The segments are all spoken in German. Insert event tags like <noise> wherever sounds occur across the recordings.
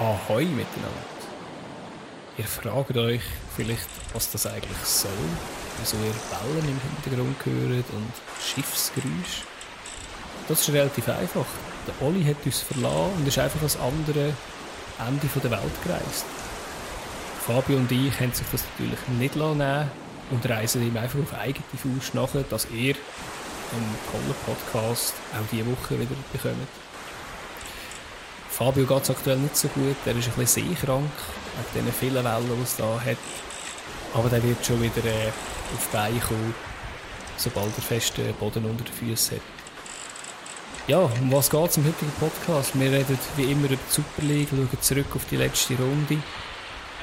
Ahoi miteinander. Ihr fragt euch vielleicht, was das eigentlich soll, wieso ihr Wellen im Hintergrund hört und Schiffsgeräusch. Das ist relativ einfach. Der Olli hat uns verlassen und ist einfach ans andere Ende der Welt gereist. Fabio und ich haben sich das natürlich nicht nehmen und reisen ihm einfach auf eigene Faust nach, dass ihr einen tollen Podcast auch diese Woche wieder bekommt. Fabio geht es aktuell nicht so gut. Er ist ein bisschen seekrank, wegen diesen vielen Wellen, die es da hat. Aber der wird schon wieder äh, auf die Beine kommen, sobald er festen Boden unter den Füßen hat. Ja, um was geht es im heutigen Podcast? Wir reden wie immer über die Super League, schauen zurück auf die letzte Runde.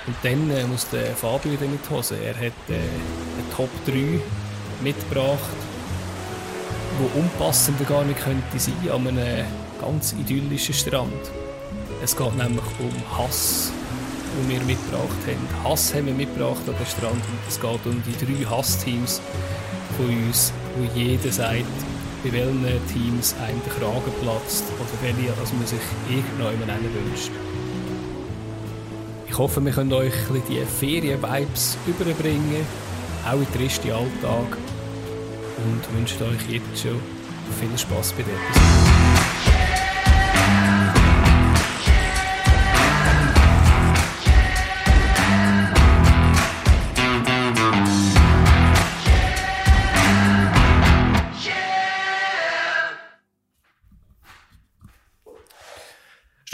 Und dann äh, muss der Fabio wieder die Hose. Er hat äh, eine Top 3 mitgebracht, wo unpassender gar nicht könnte sein an einem ganz idyllischen Strand. Es geht nämlich um Hass, den wir mitgebracht haben. Hass haben wir mitgebracht an den Strand und es geht um die drei Hassteams von uns, wo jeder sagt, bei welchen Teams einem der Kragen platzt oder welche als man sich irgendjemand wünscht. Ich hoffe, wir können euch ein die Ferien-Vibes überbringen, auch in den tristen Alltag und wünsche euch jetzt schon viel Spaß bei der Episode.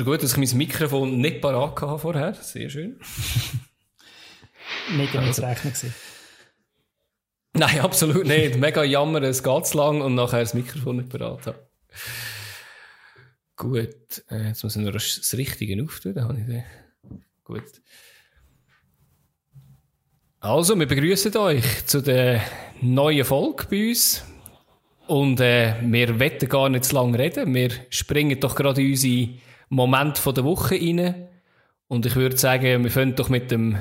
Ist gut, dass ich mein Mikrofon nicht parat hatte vorher. Sehr schön. nicht damit also. rechnen gewesen. Nein, absolut nicht. Mega jammer, es geht zu lang und nachher das Mikrofon nicht parat haben. Gut, äh, jetzt muss ich noch das Richtige auftun, da habe ich den. Gut. Also, wir begrüßen euch zu der neuen Folge bei uns. Und äh, wir wetten gar nicht zu lange reden. Wir springen doch gerade in unsere Moment von der Woche rein. Und ich würde sagen, wir fangen doch mit dem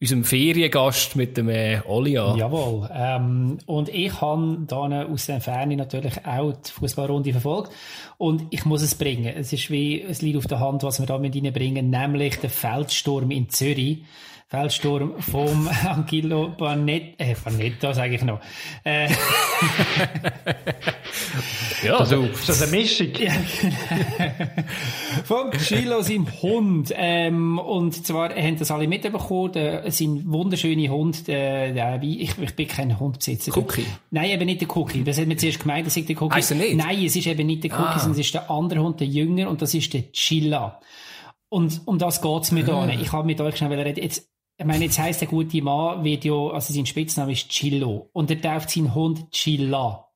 unserem Feriengast, mit dem äh, Oli an. Jawohl. Ähm, und ich habe da aus der Ferne natürlich auch die Fußballrunde verfolgt. Und ich muss es bringen. Es ist wie, es liegt auf der Hand, was wir da mit reinbringen, nämlich der Feldsturm in Zürich. Feldsturm vom <laughs> Angelo Barnett, äh, Barnetta sage ich noch. Äh. <laughs> ja, also, ist das eine Mischung? Ja, vom Chilo, seinem Hund. Ähm, und zwar haben das alle mitbekommen, der, sein wunderschöner Hund, der, der, ich, ich bin kein Hundbesitzer. Cookie? Nein, eben nicht der Cookie. Das hat man zuerst gemeint, das ist der Cookie. Er nicht? Nein, es ist eben nicht der Cookie, ah. sondern es ist der andere Hund, der Jünger, und das ist der Chilla. Und um das geht's mir ah. da. Ich habe mit euch schnell reden. Jetzt, ich meine, jetzt heisst der gute Mann, wird ja, also sein Spitzname ist Chillo. Und er tauft seinen Hund Chilla.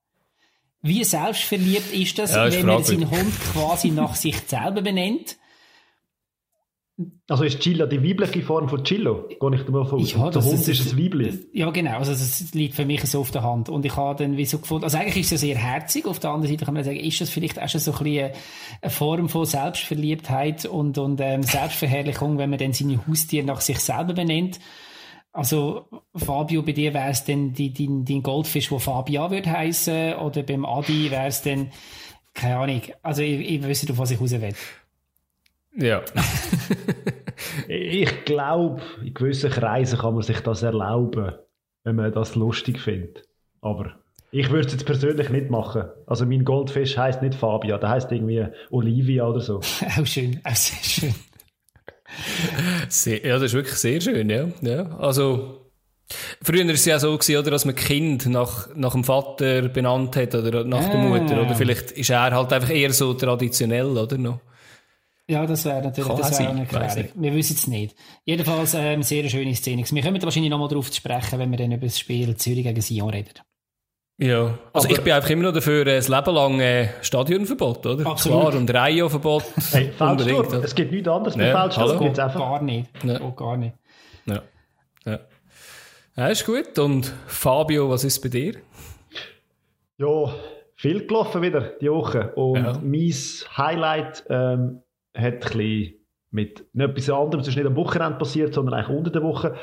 Wie selbstverliebt ist das, ja, wenn er seinen Hund quasi nach sich selber benennt? Also ist Chilla die weibliche Form von Chillo? Gehe ich da mal von ja, Der Hund ist, ist ein Weibli. Ja, genau. Also das liegt für mich so auf der Hand. Und ich habe dann wie so gefunden, also eigentlich ist es sehr herzig. Auf der anderen Seite kann man sagen, ist das vielleicht auch schon so ein bisschen eine Form von Selbstverliebtheit und, und ähm, Selbstverherrlichung, wenn man dann seine Haustiere nach sich selber benennt. Also, Fabio, bei dir wäre es dann dein Goldfisch, wo Fabian würde heißen, oder beim Adi wäre es dann, keine Ahnung. Also, ich, ich wüsste, auf was ich raus will. Ja. ich glaube, in gewissen Kreisen kann man sich das erlauben, wenn man das lustig findet. Aber ich würde es jetzt persönlich nicht machen. Also mein Goldfisch heißt nicht Fabia, der heißt irgendwie Olivia oder so. <laughs> auch schön, auch sehr schön. Sehr, ja, das ist wirklich sehr schön, ja. ja. Also, Früher war es ja so, gewesen, oder, dass man Kind nach, nach dem Vater benannt hat oder nach ah. der Mutter. Oder vielleicht ist er halt einfach eher so traditionell, oder? Noch. Ja, das wäre natürlich Kann das wär eine Erklärung. Wir wissen es nicht. Jedenfalls ähm, sehr schöne Szene. Wir kommen wahrscheinlich nochmal darauf zu sprechen, wenn wir dann über das Spiel Zürich gegen Sion reden. Ja, also Aber ich bin einfach immer noch dafür, ein Leben lang äh, Stadionverbot, oder? Absolut. Klar, und Reihenverbot. <laughs> Hey, unbedingt. Es gibt nichts anderes mit ja, Feldschluss. Geht einfach. Gar nicht. Ja. Oh, gar nicht. Ja. ja. Ja, ist gut. Und Fabio, was ist bei dir? Ja, viel gelaufen wieder die Woche. Und ja. mein Highlight ähm, hat ein bisschen mit etwas anderem, es ist nicht am Wochenende passiert, sondern eigentlich unter der Woche.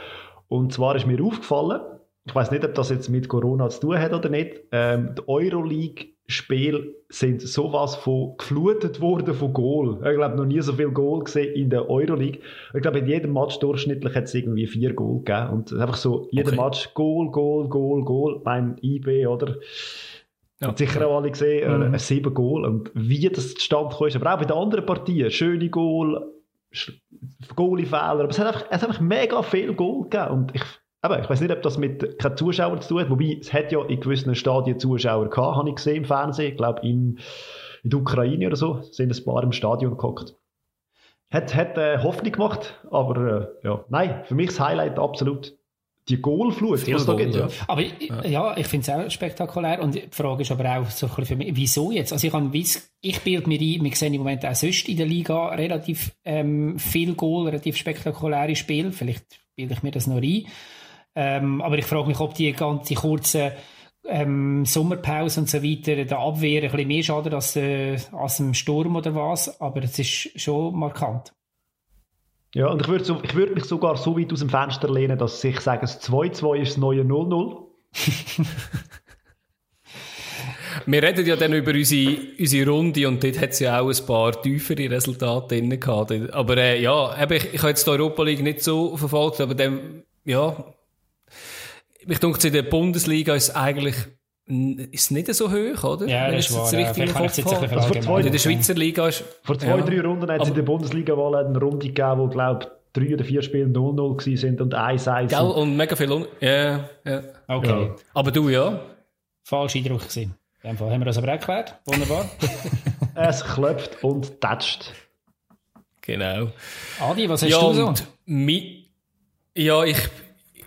Und zwar ist mir aufgefallen, ich weiß nicht, ob das jetzt mit Corona zu tun hat oder nicht, ähm, die Euroleague Spiele sind sowas von geflutet worden von Goal. Ich glaube, noch nie so viel Goal gesehen in der Euroleague. Ich glaube, in jedem Match durchschnittlich hat es irgendwie vier Goal gegeben. Und einfach so, jeder okay. Match Goal, Goal, Goal, Goal beim IB, oder? Ja. Hat sicher auch alle gesehen, äh, mhm. ein sieben Goal. Und wie das zustande ist. Aber auch bei den anderen Partien, schöne Goal, Goalie-Fehler. Aber es hat, einfach, es hat einfach mega viel Goal gegeben. Und ich aber ich weiß nicht, ob das mit keinen Zuschauern zu tun hat, wobei es hat ja in gewissen Stadien Zuschauer gehabt, habe ich gesehen im Fernsehen. Ich glaube, in, in der Ukraine oder so sind ein paar im Stadion geguckt. Hat, hat äh, Hoffnung gemacht, aber äh, ja, nein, für mich das Highlight absolut die Goalflut, was da gibt. Ja. Aber ja, ja ich finde es auch spektakulär und die Frage ist aber auch so ein bisschen für mich, wieso jetzt? Also ich, habe, ich bilde mir ein, wir sehen im Moment auch sonst in der Liga relativ ähm, viel Goal, relativ spektakuläre Spiele, vielleicht bilde ich mir das noch ein. Ähm, aber ich frage mich, ob die ganze kurze ähm, Sommerpause und so weiter der Abwehr ein bisschen mehr schadet als, äh, als dem Sturm oder was. Aber es ist schon markant. Ja, und ich würde so, würd mich sogar so weit aus dem Fenster lehnen, dass ich sage, das 2-2 ist das neue 0-0. <laughs> Wir reden ja dann über unsere, unsere Runde und dort hat es ja auch ein paar tiefere Resultate drin gehabt. Aber äh, ja, ich, ich habe jetzt die Europa League nicht so verfolgt, aber dann, ja, ich denke, in der Bundesliga ist eigentlich ist nicht so hoch, oder? Ja, das ist wahr. Richtig ja, Kopf also vor in der Schweizer Liga ist... Vor zwei, ja. drei Runden hat es in der Bundesliga mal eine Runde gegeben, wo, glaube drei oder vier Spiele 0-0 sind und 1-1. Gell, und mega viel... Un ja, ja. Okay. Ja. Aber du, ja? Falsch Eindruck gewesen. In dem Fall haben wir das aber auch erklärt. Wunderbar. <laughs> es klopft und tätscht. Genau. Adi, was hast ja, du so? Ja, ich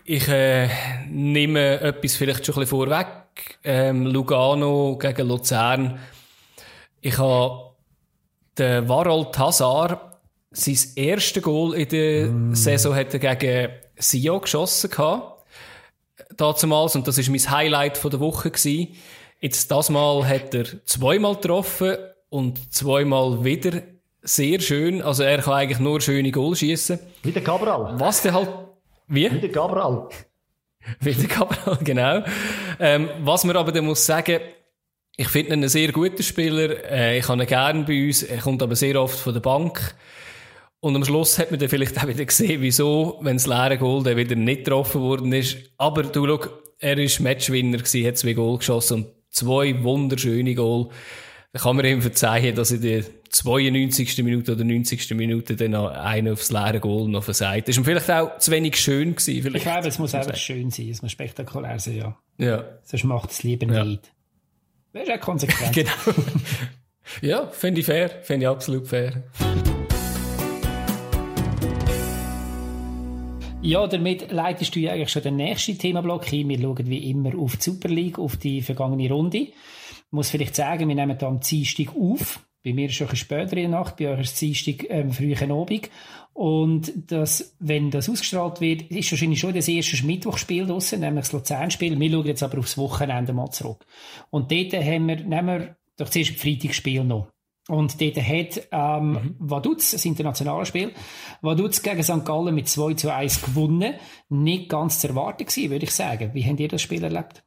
ich äh, nehme etwas vielleicht schon ein bisschen vorweg. Ähm, Lugano gegen Luzern. Ich habe den Warold Hazard, sein erstes Goal in der mm. Saison hat er gegen Sio geschossen gehabt. Dazumals, und das ist mein Highlight von der Woche gewesen. Jetzt, das Mal hat er zweimal getroffen und zweimal wieder sehr schön. Also er kann eigentlich nur schöne Goal schießen. Wie der Cabral. Was der halt wie? Wie der Cabral. <laughs> Cabral, genau. Ähm, was man aber dann muss sagen, ich finde ihn einen sehr guten Spieler. Äh, ich habe ihn gerne bei uns. Er kommt aber sehr oft von der Bank. Und am Schluss hat man dann vielleicht auch wieder gesehen, wieso, wenn das leere Goal dann wieder nicht getroffen worden ist. Aber du schau, er war Matchwinner gewesen, hat zwei Goal geschossen und zwei wunderschöne Goal. Da kann man ihm verzeihen, dass in der 92. Minute oder 90. Minute dann noch einer aufs leere Goal noch versagt. Das war vielleicht auch zu wenig schön gewesen. Vielleicht. Ich glaube, es muss einfach schön sein, es muss spektakulär sein, ja. Ja. Sonst macht es lieber ja. nicht. Das ist auch konsequent. <laughs> genau. <laughs> ja, finde ich fair, finde ich absolut fair. Ja, damit leitest du ja eigentlich schon den nächsten Themenblock hin. Wir schauen wie immer auf die Super League, auf die vergangene Runde. Ich muss vielleicht sagen, wir nehmen da am Dienstag auf. Bei mir ist es schon ein später in der Nacht, bei euch ist es Dienstag ähm, frühen Abend. Und das, wenn das ausgestrahlt wird, ist wahrscheinlich schon das erste Mittwochspiel draussen, nämlich das Luzern-Spiel. Wir schauen jetzt aber aufs Wochenende mal zurück. Und dort haben wir, nehmen wir doch zuerst Freitagsspiel noch. Und dort hat ähm, mhm. Vaduz, das internationale Spiel, Vaduz gegen St. Gallen mit 2 zu 1 gewonnen. Nicht ganz zu erwarten gewesen, würde ich sagen. Wie habt ihr das Spiel erlebt?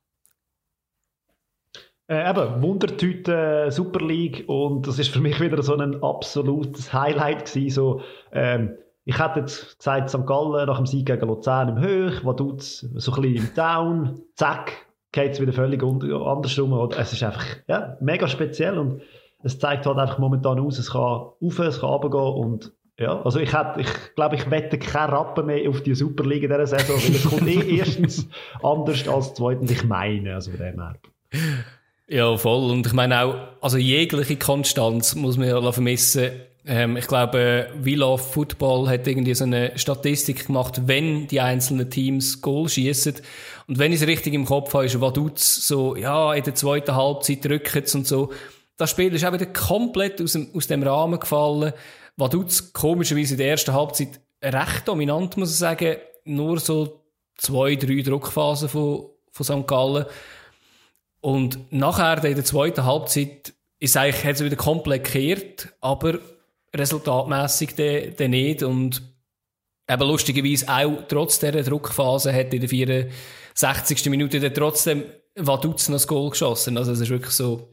Äh, eben, Wundertüte Super League und das ist für mich wieder so ein absolutes Highlight gewesen. So, ähm, ich hätte jetzt gesagt, St. Gallen nach dem Sieg gegen Luzern im Höch, Vaduz so ein bisschen im Down, zack, geht es wieder völlig andersrum. Und es ist einfach ja, mega speziell und es zeigt halt einfach momentan aus, es kann auf, es kann runtergehen und ja, also ich hätte, ich glaube, ich wette keinen Rappen mehr auf die Superliga dieser Saison, weil es kommt eh <laughs> erstens anders als zweitens, ich meine, also von dem her. Ja, voll. Und ich meine auch, also jegliche Konstanz muss man ja vermissen. Ähm, ich glaube, We Love Football hat irgendwie so eine Statistik gemacht, wenn die einzelnen Teams Goal schießen. Und wenn ich es richtig im Kopf habe, ist Vaduz so, ja, in der zweiten Halbzeit drücken und so. Das Spiel ist auch wieder komplett aus dem, aus dem Rahmen gefallen. Vaduz komischerweise in der ersten Halbzeit recht dominant, muss ich sagen. Nur so zwei, drei Druckphasen von, von St. Gallen. Und nachher, in der zweiten Halbzeit, ist eigentlich, hat es wieder komplett gekehrt, aber resultatmässig dann nicht. Und eben lustigerweise auch trotz dieser Druckphase hat in der 64. Minute dann trotzdem Vaduz noch das Goal geschossen. Also es ist wirklich so,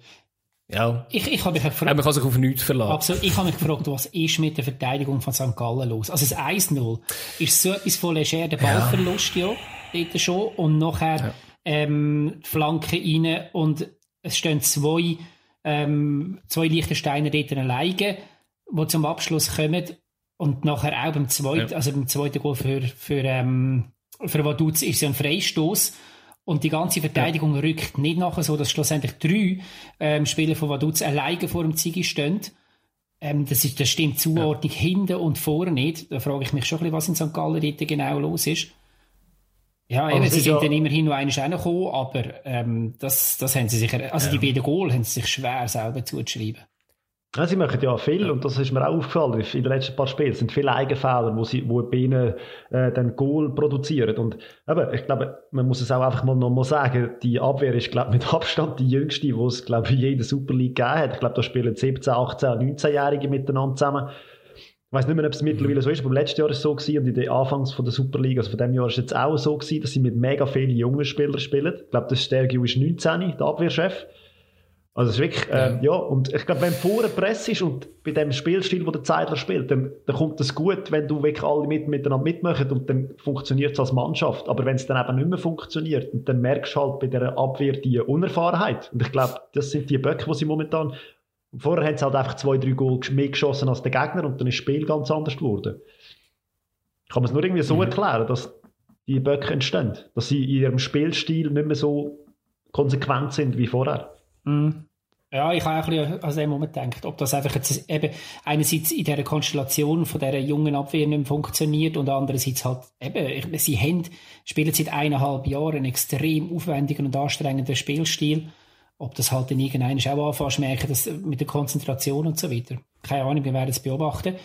ja. Ich, ich habe mich gefragt. man kann sich auf nichts verlassen. Absolut. Ich habe mich gefragt, was ist mit der Verteidigung von St. Gallen los? Also das 1-0 ist so etwas von leger, der Ballverlust ja, dort schon. Und nachher ja. Ähm, die Flanke rein und es stehen zwei, ähm, zwei Liechtensteiner dort alleine, die zum Abschluss kommen. Und nachher auch beim zweiten, ja. also beim zweiten Goal für, für, ähm, für Vaduz ist es ein Freistoß und die ganze Verteidigung ja. rückt nicht nachher so, dass schlussendlich drei ähm, Spieler von Vaduz alleine vor dem Zigi stehen. Ähm, das, ist, das stimmt Zuordnung ja. hinten und vorne nicht. Da frage ich mich schon ein bisschen, was in St. Gallen dort genau los ist. Ja, eben, sie sind ja dann immerhin noch einmal reingekommen, aber ähm, das, das haben sie sicher, also ja. die beiden Goal haben sie sich schwer selber zuzuschreiben. Ja, sie machen ja viel und das ist mir auch aufgefallen in den letzten paar Spielen. Es sind viele Eigenfehler, wo sie, wo bei ihnen äh, dann Goal produzieren. Und eben, ich glaube, man muss es auch einfach mal noch mal sagen, die Abwehr ist, glaube <laughs> mit Abstand die jüngste, die es, glaube ich, in jeder Super League gegeben hat. Ich glaube, da spielen 17, 18, 19-Jährige miteinander zusammen. Ich weiß nicht mehr, ob es mittlerweile so ist, aber im letzten Jahr war es so gewesen, und in den Anfangs von der Super League, also von dem Jahr ist es jetzt auch so gewesen, dass sie mit mega vielen jungen Spielern spielen. Ich glaube, der Stergiu ist 19, der Abwehrchef. Also es ist wirklich, äh, ja. ja, und ich glaube, wenn vorne Presse ist und bei dem Spielstil, wo der Zeitler spielt, dann, dann kommt es gut, wenn du wirklich alle mit, miteinander mitmachen und dann funktioniert es als Mannschaft. Aber wenn es dann eben nicht mehr funktioniert, und dann merkst du halt bei der Abwehr die Unerfahrenheit. Und ich glaube, das sind die Böcke, die sie momentan, vorher haben sie halt einfach zwei, drei Goal mehr geschossen als der Gegner und dann ist das Spiel ganz anders geworden. Kann man es nur irgendwie so mhm. erklären, dass die Böcke entstehen, dass sie in ihrem Spielstil nicht mehr so konsequent sind wie vorher. Mhm. Ja, ich habe auch ein bisschen an dem Moment gedacht, ob das einfach jetzt eben einerseits in dieser Konstellation von dieser jungen Abwehr nicht mehr funktioniert und andererseits halt eben, sie haben, spielen seit eineinhalb Jahren einen extrem aufwendigen und anstrengenden Spielstil. Ob das halt in irgendeinem auch anfasst, merken, dass mit der Konzentration und so weiter. Keine Ahnung, wir werden es beobachten.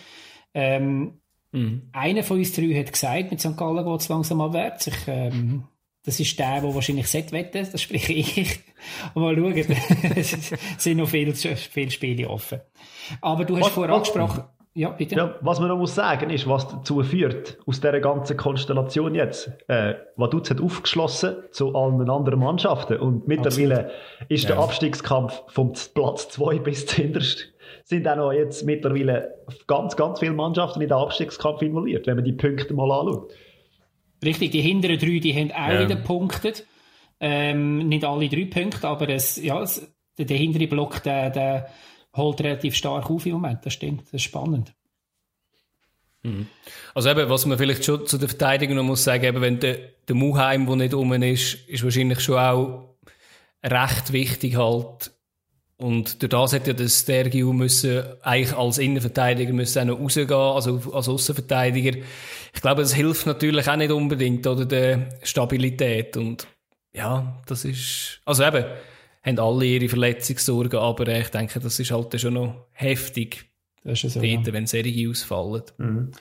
Ähm, mhm. Einer von uns drei hat gesagt, mit St. Gallen geht es langsam abwärts. Ich ähm, das ist der, der wahrscheinlich sollte wetten, das spreche <laughs> ich. Mal schauen, <laughs> es sind noch viele, viele Spiele offen. Aber du hast was, vorher angesprochen, ja, bitte. Ja, was man noch muss sagen ist, was dazu führt, aus dieser ganzen Konstellation jetzt. Äh, Vaduz hat aufgeschlossen zu allen anderen Mannschaften und mittlerweile Absolut. ist der ja. Abstiegskampf vom Platz 2 <laughs> bis zuhinterst sind auch noch jetzt mittlerweile ganz, ganz viele Mannschaften in den Abstiegskampf involviert, wenn man die Punkte mal anschaut. Richtig, die hinteren drei, die haben auch ja. wieder punktet. Ähm, nicht alle drei Punkte, aber es, ja, es, der, der hintere Block, der, der holt relativ stark auf im Moment. Das stimmt, das ist spannend. Mhm. Also eben, was man vielleicht schon zu der Verteidigung noch muss sagen, eben, wenn der, der Muheim, der nicht um ist, ist wahrscheinlich schon auch recht wichtig halt, und durch das hätte ja der Stergiu müssen, eigentlich als Innenverteidiger müssen auch noch rausgehen, also als Außenverteidiger. Ich glaube, das hilft natürlich auch nicht unbedingt, oder, der Stabilität. Und, ja, das ist, also eben, haben alle ihre Verletzungssorgen, aber ich denke, das ist halt schon noch heftig. Das ist so, dort, ja. wenn Serie ausfallen. Mhm.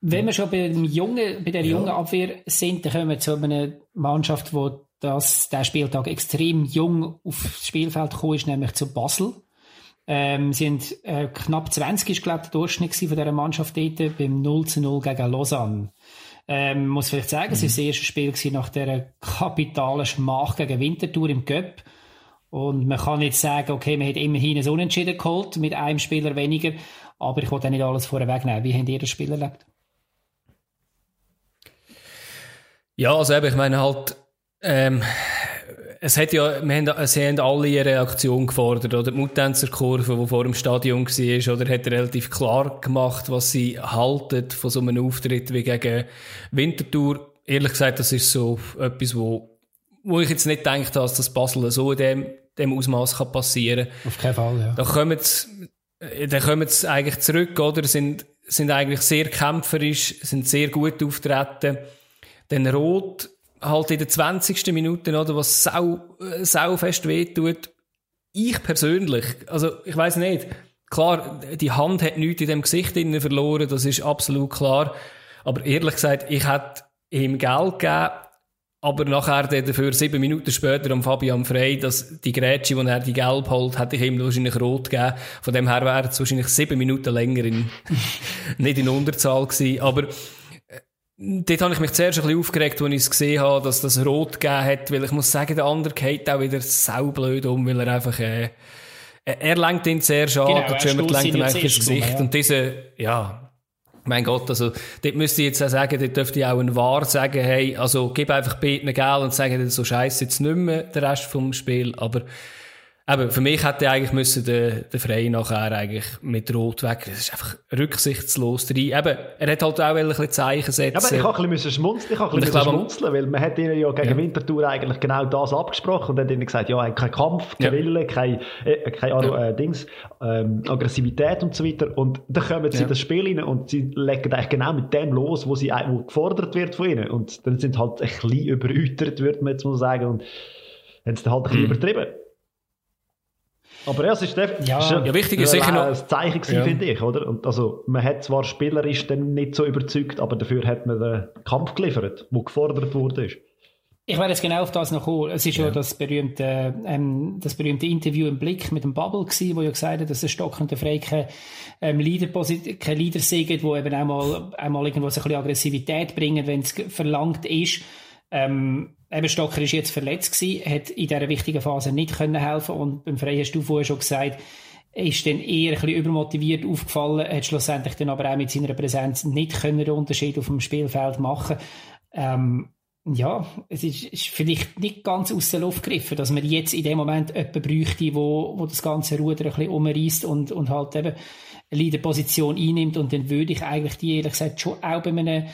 Wenn wir schon bei, dem jungen, bei der ja. jungen Abwehr sind, dann kommen wir zu einer Mannschaft, die dass der Spieltag extrem jung aufs Spielfeld gekommen ist, nämlich zu Basel. Ähm, sie sind äh, knapp 20 ist, glaube ich, der Durchschnitt von dieser Mannschaft dort beim 0 zu 0 gegen Lausanne. Ähm, muss vielleicht sagen, mhm. es war das erste Spiel nach dieser kapitalen Schmach gegen Winterthur im Göpp. Und man kann jetzt sagen, okay, man hat immerhin ein Unentschieden geholt mit einem Spieler weniger, aber ich wollte nicht alles vorher wegnehmen. Wie habt ihr das Spiel erlebt? Ja, also eben, ich meine halt, ähm, es hat ja, wir haben, sie haben alle ihre Aktion gefordert, oder? Die Muttänzerkurve, die vor dem Stadion war, oder? Hat relativ klar gemacht, was sie halten von so einem Auftritt wie gegen Winterthur. Ehrlich gesagt, das ist so etwas, wo, wo ich jetzt nicht gedacht habe, dass das Basel so in dem, dem Ausmaß kann passieren. Auf keinen Fall, ja. Da kommen sie, da kommen sie eigentlich zurück, oder? Sind, sind eigentlich sehr kämpferisch, sind sehr gut auftreten. Dann Rot, halt in der 20. Minute, oder, was sau, sau fest wehtut. Ich persönlich, also ich weiß nicht, klar, die Hand hat nichts in dem Gesicht innen verloren, das ist absolut klar. Aber ehrlich gesagt, ich hätte ihm Geld gegeben, aber nachher dafür sieben Minuten später am Fabian Frey, dass die Grätsche, wo er die Gelb holt, hätte ich ihm wahrscheinlich rot gegeben. Von dem her wäre es wahrscheinlich sieben Minuten länger in, <laughs> nicht in Unterzahl gewesen. Aber Dort habe ich mich zuerst ein bisschen aufgeregt, als ich es gesehen habe, dass das Rot gegeben hat, weil ich muss sagen, der andere geht auch wieder saublöd um, weil er einfach, äh, er lenkt ihn sehr schade, genau, der Schömer lenkt ihm eigentlich ins Gesicht. Ja. Und diese, ja, mein Gott, also, dort müsste ich jetzt auch sagen, dort dürfte ich auch ein Wahr sagen, hey, also, gib einfach beiden Geld und sagen, so scheiße jetzt nicht mehr, der Rest vom Spiel, aber, Eben, für mich hätte eigentlich müssen der, der Frey nachher eigentlich mit Rot weg. Das ist einfach rücksichtslos Eben, er hat halt auch ein bisschen Zeichen setzen. Ja, aber ich habe ein bisschen schmunzeln, ich habe ein bisschen schmunzeln, weil man hat ihnen ja gegen ja. Winterthur eigentlich genau das abgesprochen und hat ihnen gesagt, ja, kein Kampf, kein ja. Wille, kein, äh, kein ja. äh, Dings, ähm, Aggressivität und so weiter. Und dann kommen sie in das Spiel rein und sie legen eigentlich genau mit dem los, wo sie wo gefordert wird von ihnen. Und dann sind halt ein bisschen überütert, würde man jetzt mal sagen, und haben es dann halt ein bisschen mhm. übertrieben. Aber ja, es ist, ja. ja, wichtig ist sicher noch ein Zeichen gewesen, ja. finde ich, oder? Und also, man hat zwar spielerisch dann nicht so überzeugt, aber dafür hat man den Kampf geliefert, der gefordert wurde. Ich werde jetzt genau auf das noch kommen. Es ist ja, ja das, berühmte, ähm, das berühmte Interview im Blick mit dem Bubble gewesen, wo ja gesagt hat, dass der Stock und der Frey keine, ähm, Leader, keine Leader sind, wo eben auch mal, auch mal irgendwo so ein bisschen Aggressivität bringen, wenn es verlangt ist. Ähm, eben Stocker ist jetzt verletzt gewesen, hat in dieser wichtigen Phase nicht können helfen und beim Frey hast du vorher schon gesagt, ist dann eher ein bisschen übermotiviert aufgefallen, hat schlussendlich dann aber auch mit seiner Präsenz nicht können den Unterschied auf dem Spielfeld machen. Ähm, ja, es ist, ist, vielleicht nicht ganz aus der Luft gegriffen, dass man jetzt in dem Moment jemanden bräuchte, wo, wo das ganze Ruder ein bisschen umreißt und, und halt eben eine Leaderposition einnimmt und dann würde ich eigentlich die ehrlich gesagt schon auch bei einem,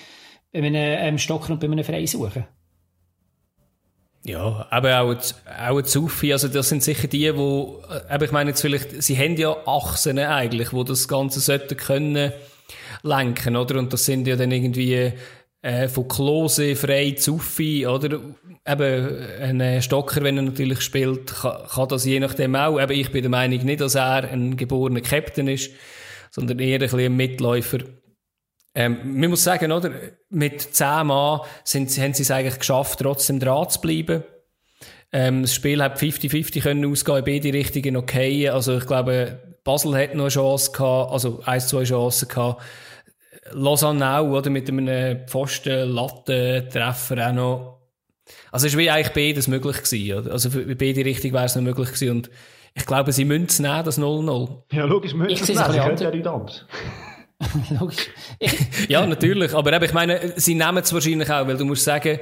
bei einem ähm, Stocker und bei einem Frey suchen. Ja, aber auch, auch Sufi, also das sind sicher die, wo, aber ich meine jetzt vielleicht, sie haben ja Achsen eigentlich, wo das Ganze sollten können lenken, oder? Und das sind ja dann irgendwie äh, von Klose, Frei, Sufi, oder? Eben, ein Stocker, wenn er natürlich spielt, kann, kann das je nachdem auch. Aber ich bin der Meinung nicht, dass er ein geborener Captain ist, sondern eher ein bisschen ein Mitläufer. Ähm, man muss sagen, oder? Mit 10 Mann sind, haben sie es eigentlich geschafft, trotzdem dran zu bleiben. Ähm, das Spiel hat 50-50 können ausgehen, in beide Richtungen okay. Also, ich glaube, Basel hat noch eine Chance gehabt, also ein, zwei Chancen gehabt. Lausanne auch, oder? Mit einem Pfosten, Lattentreffer auch noch. Also, es war wie eigentlich beides möglich gewesen, oder? Also, für beide Richtungen wäre es noch möglich gewesen. Und ich glaube, sie müssen es nehmen, das 0-0. Ja, logisch, müssen sie es nehmen. Sie können ja nicht anders. <laughs> Logisch. <laughs> ja, natürlich. Aber eben, ich meine, sie nehmen es wahrscheinlich auch, weil du musst sagen,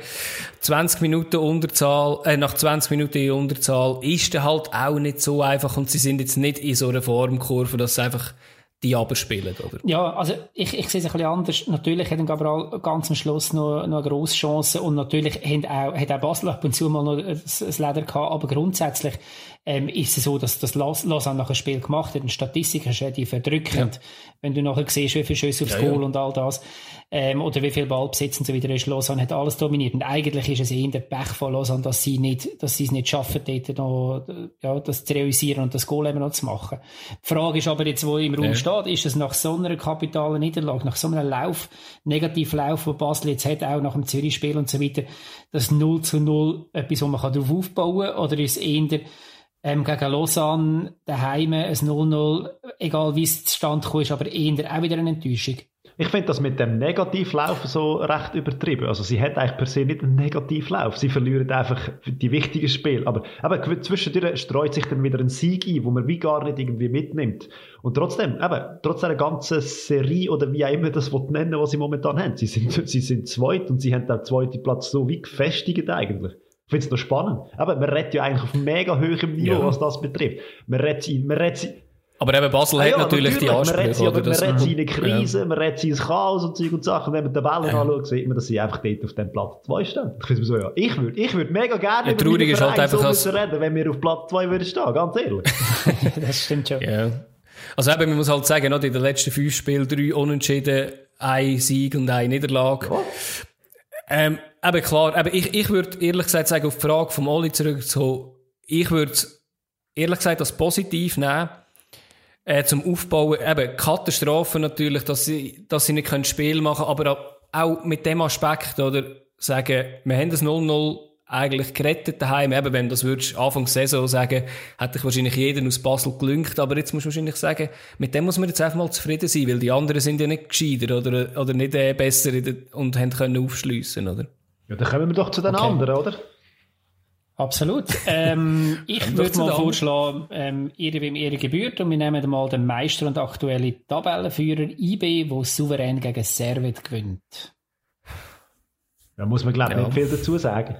20 Minuten Unterzahl, äh, nach 20 Minuten in Unterzahl ist dann halt auch nicht so einfach und sie sind jetzt nicht in so einer Formkurve, dass sie einfach die abspielen, oder? Ja, also ich, ich sehe es ein bisschen anders. Natürlich hat Gabriel ganz am Schluss noch, noch eine grosse Chance und natürlich hat auch, hat auch Basel ab und zu mal noch das, das Leder gehabt, aber grundsätzlich ähm, ist es so, dass das Lausanne nach dem Spiel gemacht hat. Die Statistik ist relativ verdrückend, ja. wenn du nachher siehst, wie viele Schüsse aufs ja, Goal ja. und all das, ähm, oder wie viel Ballbesitz und so weiter ist. Lausanne hat alles dominiert. Und eigentlich ist es eher der Pech von Lausanne, dass sie nicht, dass sie es nicht schaffen, dort noch, ja, das zu realisieren und das Goal eben noch zu machen. Die Frage ist aber jetzt, wo im Raum steht, ist es nach so einer kapitalen Niederlage, nach so einem Lauf, Negativlauf, wo Basel jetzt hat, auch nach dem Zürich-Spiel und so weiter, das 0 zu 0 etwas, wo man darauf aufbauen kann, oder ist es eher ähm, gegen Lausanne daheim ein 0-0, egal wie es zustande kommt, ist aber eher auch wieder eine Enttäuschung. Ich finde das mit dem Negativlauf so recht übertrieben. Also sie hat eigentlich per se nicht einen Negativlauf. Sie verlieren einfach die wichtigen Spiele. Aber, aber zwischendurch streut sich dann wieder ein Sieg ein, wo man wie gar nicht irgendwie mitnimmt. Und trotzdem, eben, trotz einer ganzen Serie oder wie auch immer das nennen, was sie momentan haben. Sie sind, sie sind zweit und sie haben den zweiten Platz so wie gefestigt eigentlich. Ich finde es noch spannend. Aber man redet ja eigentlich auf mega hohem Niveau, ja. was das betrifft. Man redet, man redet, aber eben Basel ah, hat ja, natürlich, die Ansprüche. Man redet sie, man redet sie in Krise, ja. man redet sie ins Chaos und Zeug und Sachen. Wenn man die Tabellen ja. anschaut, sieht man, dass sie einfach dort auf dem Platz 2 stehen. Ich finde so, ja, ich würde ich würd mega gerne ja, über ist halt einfach so als... reden, wenn wir auf Platz 2 würden stehen, ganz ehrlich. <laughs> <laughs> das stimmt schon. Ja. Also eben, man muss halt sagen, in den letzten fünf Spielen drei Unentschieden, ein Sieg und eine Niederlage. Ja. Ähm, eben klar, eben ich, ich würde ehrlich gesagt sagen, auf die Frage vom Oli zurück, so, ich würde ehrlich gesagt als positiv nehmen, äh, zum Aufbauen, eben Katastrophe natürlich, dass sie, dass sie nicht können Spiel machen aber auch mit dem Aspekt, oder, sagen, wir haben das 0-0 eigentlich gerettet daheim. Eben, wenn du das würdest Anfang der Saison sagen, hätte ich wahrscheinlich jeden aus Basel gelüngt. Aber jetzt musst du wahrscheinlich sagen, mit dem muss man jetzt einfach mal zufrieden sein, weil die anderen sind ja nicht gescheiter oder, oder nicht äh, besser und haben können aufschliessen, oder? Ja, dann kommen wir doch zu den okay. anderen, oder? Absolut. <laughs> Ähm, ich würde mal vorschlagen, ähm, ihre wem ihre gebührt und wir nehmen mal den Meister und aktuelle Tabellenführer IB, der souverän gegen Servet gewinnt. Da muss man, glaube ich, ja. nicht viel dazu sagen.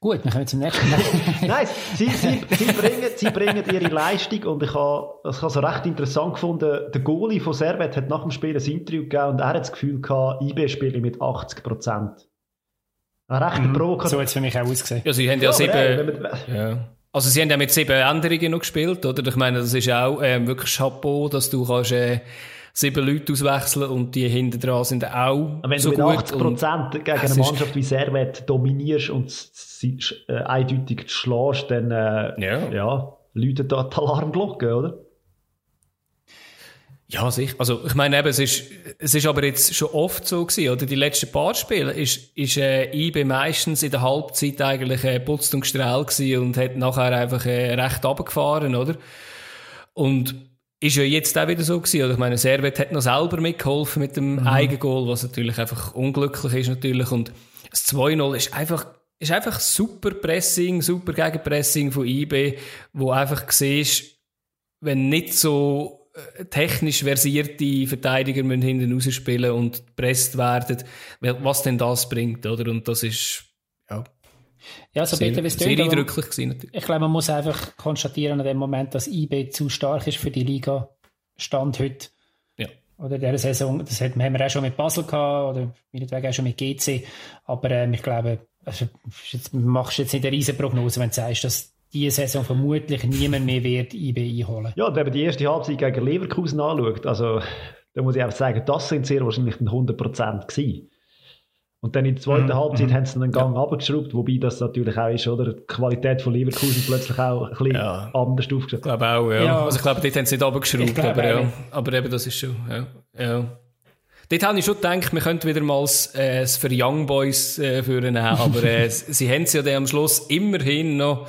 Gut, wir kommen zum nächsten. <laughs> Nein, sie, sie, sie, bringen, sie bringen ihre Leistung und ich habe es so recht interessant gefunden. Der Goalie von Servet hat nach dem Spiel ein Interview gegeben und er hat das Gefühl gehabt, IB spiele mit 80 Prozent. Ein rechter mhm. Provokateur. So hat es für mich auch ausgesehen. Ja, sie haben ja, ja sieben... Ja. Also sie haben ja mit sieben Änderungen noch gespielt, oder? Ich meine, das ist auch ähm, wirklich Chapeau, dass du kannst... Äh, sieben Leute auswechseln und die hinten dran sind auch Wenn so du mit 80 Prozent gegen eine Mannschaft wie Servet dominierst und sie äh, eindeutig schlägst, dann äh, ja. ja, läutet da die Alarmglocke, oder? Ja, sicher. Also, ich meine eben, es ist, es ist aber jetzt schon oft so gewesen, oder? Die letzten paar Spiele ist, ist, äh, IB meistens in der Halbzeit eigentlich, äh, putzt und gestrahlt gewesen und hat nachher einfach, äh, recht runtergefahren, oder? Und, ist ja jetzt auch wieder so gewesen. Oder ich meine, Servet hat noch selber mitgeholfen mit dem mhm. Eigengoal, was natürlich einfach unglücklich ist natürlich. Und das 2-0 ist einfach, ist einfach super Pressing, super Gegenpressing von IB, wo einfach siehst, wenn nicht so technisch versierte Verteidiger müssen hinten rausspielen und gepresst werden, was denn das bringt, oder? Und das ist, ja, ja, so sehr, bitte, sehr eindrücklich gewesen, natürlich. Ich glaube, man muss einfach konstatieren an dem Moment, dass IB zu stark ist für die Liga. Stand heute. Ja. Oder dieser Saison, das haben wir auch schon mit Basel gehabt, oder meinetwegen auch schon mit GC. Aber ähm, ich glaube, also, machst jetzt nicht eine riesen Prognose, wenn du sagst, dass diese Saison vermutlich niemand mehr wird IB einholen. Ja, und wenn man die erste Halbzeit gegen Leverkusen anschaut, also da muss ich einfach sagen, das sind sehr wahrscheinlich 100 Prozent gewesen. Und dann in der zweiten mhm. Halbzeit mhm. haben sie einen Gang ja. abgeschraubt, wobei das natürlich auch ist, oder? Die Qualität von Leverkusen plötzlich auch ein bisschen ja. anders aufgestellt. Ich glaube auch, ja. ja. Also ich glaube, dort haben sie nicht abgeschraubt, aber, ja. aber eben, das ist schon, ja. ja. Dort habe ich schon gedacht, wir könnten wieder mal äh, das für Young Boys äh, führen, aber äh, <laughs> sie haben es ja dann am Schluss immerhin noch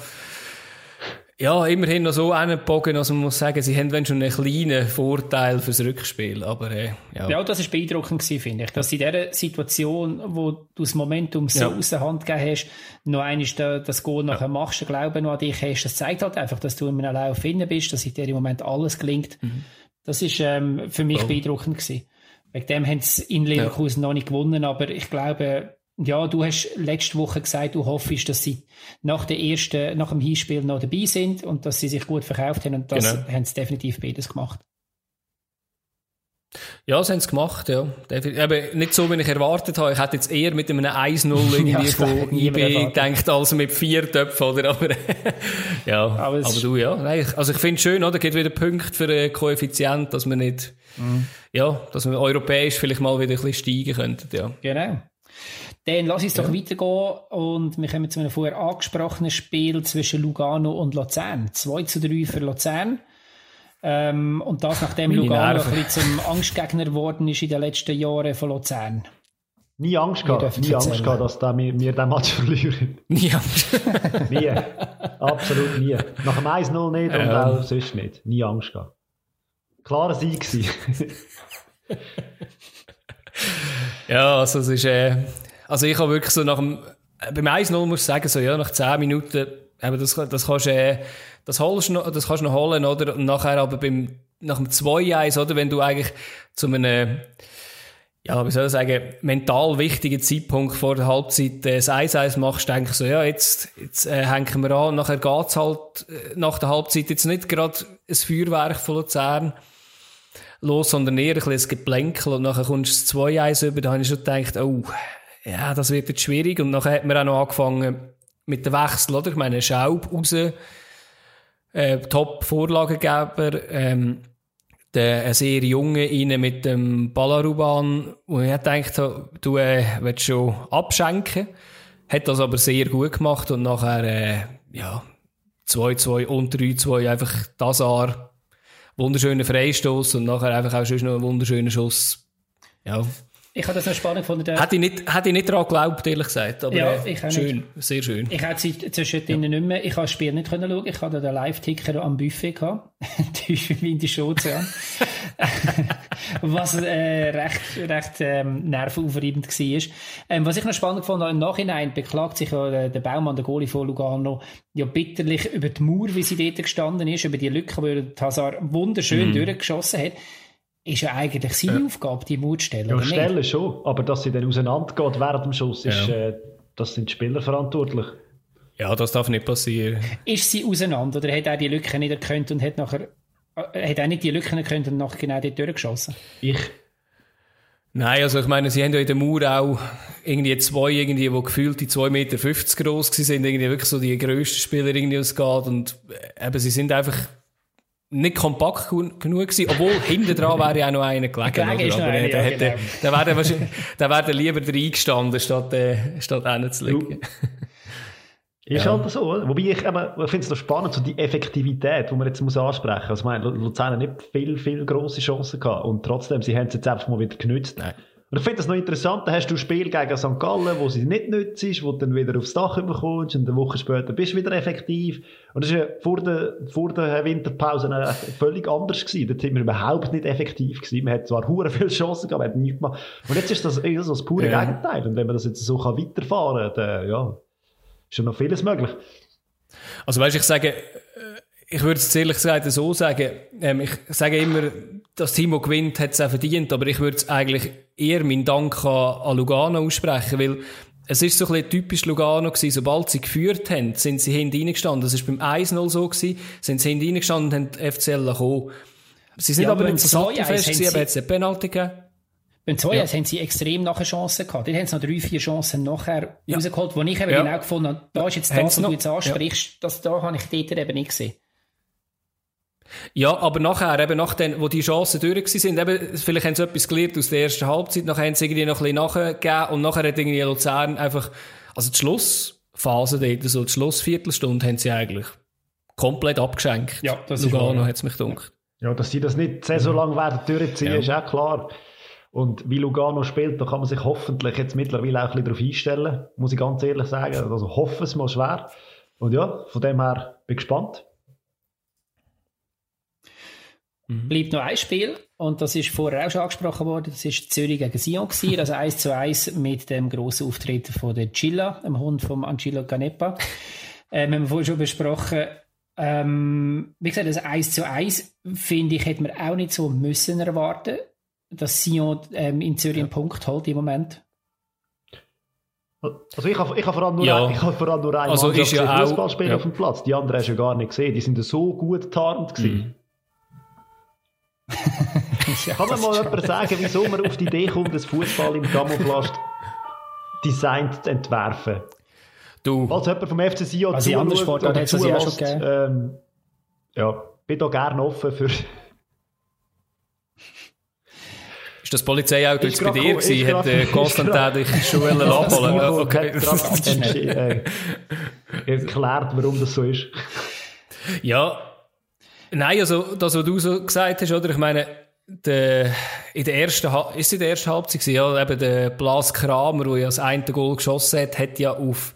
ja, immerhin noch so angebogen, also man muss sagen, sie haben wenn schon einen kleinen Vorteil fürs Rückspiel, aber äh, ja. Ja, das war beeindruckend gewesen, finde ich, dass in dieser Situation, wo du das Momentum so ja. aus der Hand gegeben hast, noch einmal das Goal nachher ja. machst, den Glauben noch an dich hast, das zeigt halt einfach, dass du in einem Lauf finden bist, dass in dem Moment alles gelingt. Mhm. Das ist ähm, für mich oh. beeindruckend gewesen. Wegen dem haben sie in Leverkusen ja. noch nicht gewonnen, aber ich glaube, ja, du hast letzte Woche gesagt, du hoffst, dass sie nach, der ersten, nach dem Hinspiel noch dabei sind und dass sie sich gut verkauft haben und das genau. haben sie definitiv beides gemacht. Ja, das haben sie gemacht, ja. Eben nicht so, wie ich erwartet habe. Ich hätte jetzt eher mit einem 1-0 <laughs> irgendwie ja, von IB gedacht, als mit vier Töpfen, oder? Aber, <laughs> ja. Aber, aber du, ja. Nein, also ich finde es schön, oder? Gibt wieder Punkte für den Koeffizient, dass man nicht, mhm. ja, dass wir europäisch vielleicht mal wieder ein bisschen steigen könnten, ja. Genau. Dann lass uns ja. doch weitergehen und wir kommen zu einem vorher angesprochenen Spiel zwischen Lugano und Luzern. 2 zu 3 für Luzern. Ähm, und das, nachdem Meine Lugano ein bisschen zum Angstgegner geworden ist in den letzten Jahren von Luzern. Nie Angst gehabt, nie Angst gehabt, dass da wir, wir den Match <laughs> verlieren. Nie Angst. <laughs> nie. Absolut nie. Nach dem 1-0 nicht und ja. auch sonst nicht. Nie Angst gehabt. Klarer Sieg <laughs> ja, also es ist, äh, also ich habe wirklich so nach dem, äh, beim 1-0 muss ich sagen, so, ja, nach 10 Minuten, eben das, das kannst äh, das holst noch, das kannst du noch holen, oder? Und nachher aber beim, nach dem 2-1, oder? Wenn du eigentlich zu einem, ja, wie soll ich sagen, mental wichtigen Zeitpunkt vor der Halbzeit äh, das 1-1 machst, denke ich so, ja, jetzt, jetzt äh, hängen wir an, nachher geht's halt äh, nach der Halbzeit jetzt nicht gerade ein Feuerwerk von Luzern los, sondern eher ein bisschen ein Geplänkel und nachher kommst du das 2-1 über, da habe ich schon gedacht, oh, ja, das wird jetzt schwierig. Und nachher hat man auch noch angefangen mit dem Wechsel, oder? Ich meine, Schaub raus, äh, Top-Vorlagengeber, ähm, ein sehr junge rein mit dem Ballaruban, wo ich dachte, du äh, willst schon abschenken. Hat das aber sehr gut gemacht und nachher, äh, ja, 2-2 und 3-2 einfach das Jahr wunderschöner Freistoß und nachher einfach auch schon noch ein wunderschöner Schuss. Ja, ich habe das noch spannend gefunden. Hätte ich nicht, hätte ich nicht daran geglaubt, ehrlich gesagt. Aber ja, äh, ich äh, schön, nicht. sehr schön. Ich hatte sie zwischendrin ja. nicht mehr, ich habe das Spiel nicht können schauen. Ich hatte den Live-Ticker am Buffet gehabt. Tief <laughs> in die Schoze an. <laughs> was äh, recht, recht ähm, nervenaufreibend war. Ähm, was ich noch spannend fand, im Nachhinein beklagt sich ja der, der Baumann, der Goalie von Lugano, ja bitterlich über die Mauer, wie sie dort gestanden ist, über die Lücke, die der Hazard wunderschön mm. durchgeschossen hat ist ja eigentlich seine ja. Aufgabe, die Mut zu stellen. Ja, stellen schon, aber dass sie dann auseinandergeht während dem Schuss, ist, ja. äh, das sind die Spieler verantwortlich. Ja, das darf nicht passieren. Ist sie auseinander oder hat er die Lücke nicht erkannt und hat nachher hat er nicht die Lücken erkannt und nachher genau dort durchgeschossen? Ich. Nein, also ich meine, sie haben ja in der Mauer auch irgendwie zwei, irgendwie, die gefühlt die 2,50 Meter groß sind, irgendwie wirklich so die grössten Spieler irgendwie, was geht und äh, eben, sie sind einfach nicht kompakt genug gewesen, obwohl hinten dran wäre ja auch noch einer gelegen. oder? Aber eine, der, ja, genau. der, wäre wahrscheinlich, der wäre lieber reingestanden, statt, äh, statt liegen. Ist ja. halt so, oder? Wobei ich, ich finde es noch spannend, so die Effektivität, die man jetzt muss ansprechen muss. Also, ich meine, Luzern hat nicht viel, viel grosse Chancen gehabt und trotzdem, sie haben es jetzt einfach mal wieder genützt. Nein. Und ich finde das noch interessant, da hast du ein Spiel gegen St. Gallen, wo sie nicht nützt, wo du dann wieder aufs Dach bekommst und eine Woche später bist du wieder effektiv. Und das war ja vor der, vor der Winterpause völlig anders gewesen. Dort sind wir überhaupt nicht effektiv gewesen. Man hat zwar hure viele Chancen gehabt, man hat nichts gemacht. Und jetzt ist das so das pure ja. Gegenteil. Und wenn man das jetzt so kann weiterfahren kann, dann, ja, ist ja noch vieles möglich. Also weißt, ich sage, äh, ich würde es ehrlich gesagt so sagen, ähm, ich sage immer, das Team, das gewinnt, hat es auch verdient, aber ich würde es eigentlich eher meinen Dank an, an Lugano aussprechen, weil es ist so ein bisschen typisch Lugano gewesen, sobald sie geführt haben, sind sie hinten reingestanden. Das war beim 1-0 so gewesen, sind sie hinten reingestanden und haben die FCL gekommen. Sie sind ja, aber nicht so sattelfest gewesen, aber jetzt eine Penalty gegeben. Beim 2 ja. haben sie extrem nachher Chancen gehabt. Dort haben sie noch drei, vier Chancen nachher ja. rausgeholt, wo ich eben ja. genau gefunden habe, da ist jetzt das, was du jetzt ansprichst, ja. das da habe ich dort eben nicht gesehen. Ja, aber nachher, eben nach den, wo die Chancen durch sind, eben, vielleicht haben sie etwas gelernt aus der ersten Halbzeit, nachher haben sie irgendwie noch ein bisschen nachgegeben und nachher hat irgendwie Luzern einfach, also die Schlussphase dort, so die Schlussviertelstunde haben sie eigentlich komplett abgeschenkt. Ja, das Lugano hat es mich gedacht. Ja, dass sie das nicht sehr so lange werden durchziehen, ja. ist auch klar. Und wie Lugano spielt, da kann man sich hoffentlich jetzt mittlerweile auch ein bisschen darauf einstellen, muss ich ganz ehrlich sagen. Also hoffen es mal schwer. Und ja, von dem her bin ich gespannt. Mhm. Bleibt noch ein Spiel und das ist vorher auch schon angesprochen worden. Das ist Zürich gegen Sion gewesen, also 1 zu 1 mit dem grossen Auftritt von der Chilla, dem Hund von Angelo Canepa. Ähm, haben wir vorhin schon besprochen. Ähm, wie gesagt, das 1 zu 1 finde ich, hätte man auch nicht so müssen erwarten dass Sion ähm, in Zürich einen Punkt holt im Moment? Also ich habe, ich habe vor allem nur, ja. ich habe vor allem nur einen also Mannschaft ja Fußballspieler ja. auf dem Platz. Die anderen hast du ja gar nicht gesehen. Die sind so gut tarnt gewesen. Mm. <laughs> ja, Kann man mal jemand sagen, wieso man auf die Idee kommt, das Fußball im Camouflage Design zu entwerfen? Du. Falls jemand vom FC Sion also zuschaut oder zulässt, ähm, ja, bin da gerne offen für ist das Polizeiauto jetzt bei dir gewesen? Hat äh, Konstantin dich schon abholen Okay. Hat erklärt, warum das so ist. Ja. Nein, also das, was du so gesagt hast, oder? Ich meine, der, in der ersten, ist es in der ersten Halbzeit gewesen? Ja, eben der Blas Kramer, der ja das eine Goal geschossen hat, hat ja auf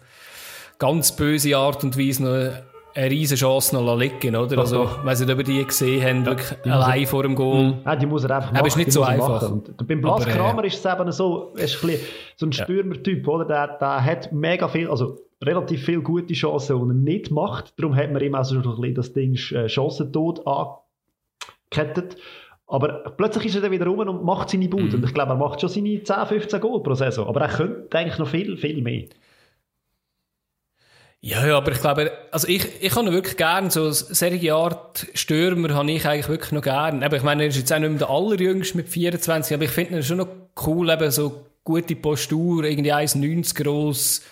ganz böse Art und Weise noch eine riesige Chance noch liegen, oder? Also, ich weiss nicht, ob ihr die gesehen haben, ja, wirklich allein vor dem Goal. Mhm. Ja, die muss er einfach machen. Aber ist nicht so einfach. Und beim Blas Aber, Kramer äh, ist es eben so, ist ein bisschen so ein Stürmertyp, oder? Der, der hat mega viel, also relativ viele gute Chancen, die er nicht macht. Darum hat man ihm auch so ein bisschen das Ding äh, Chancentod angekettet. Aber plötzlich ist er dann wieder rum und macht seine Bude. Mhm. Und ich glaube, er macht schon seine 10, 15 Goal pro Saison. Aber er könnte eigentlich noch viel, viel mehr. Ja, ja, aber ich glaube, also ich, ich habe wirklich gern, so solche Art Stürmer habe ich eigentlich wirklich noch gern. Eben, ich meine, er ist jetzt auch nicht mehr der allerjüngste mit 24, aber ich finde ihn schon noch cool, eben so gute Postur, irgendwie 1,90 groß.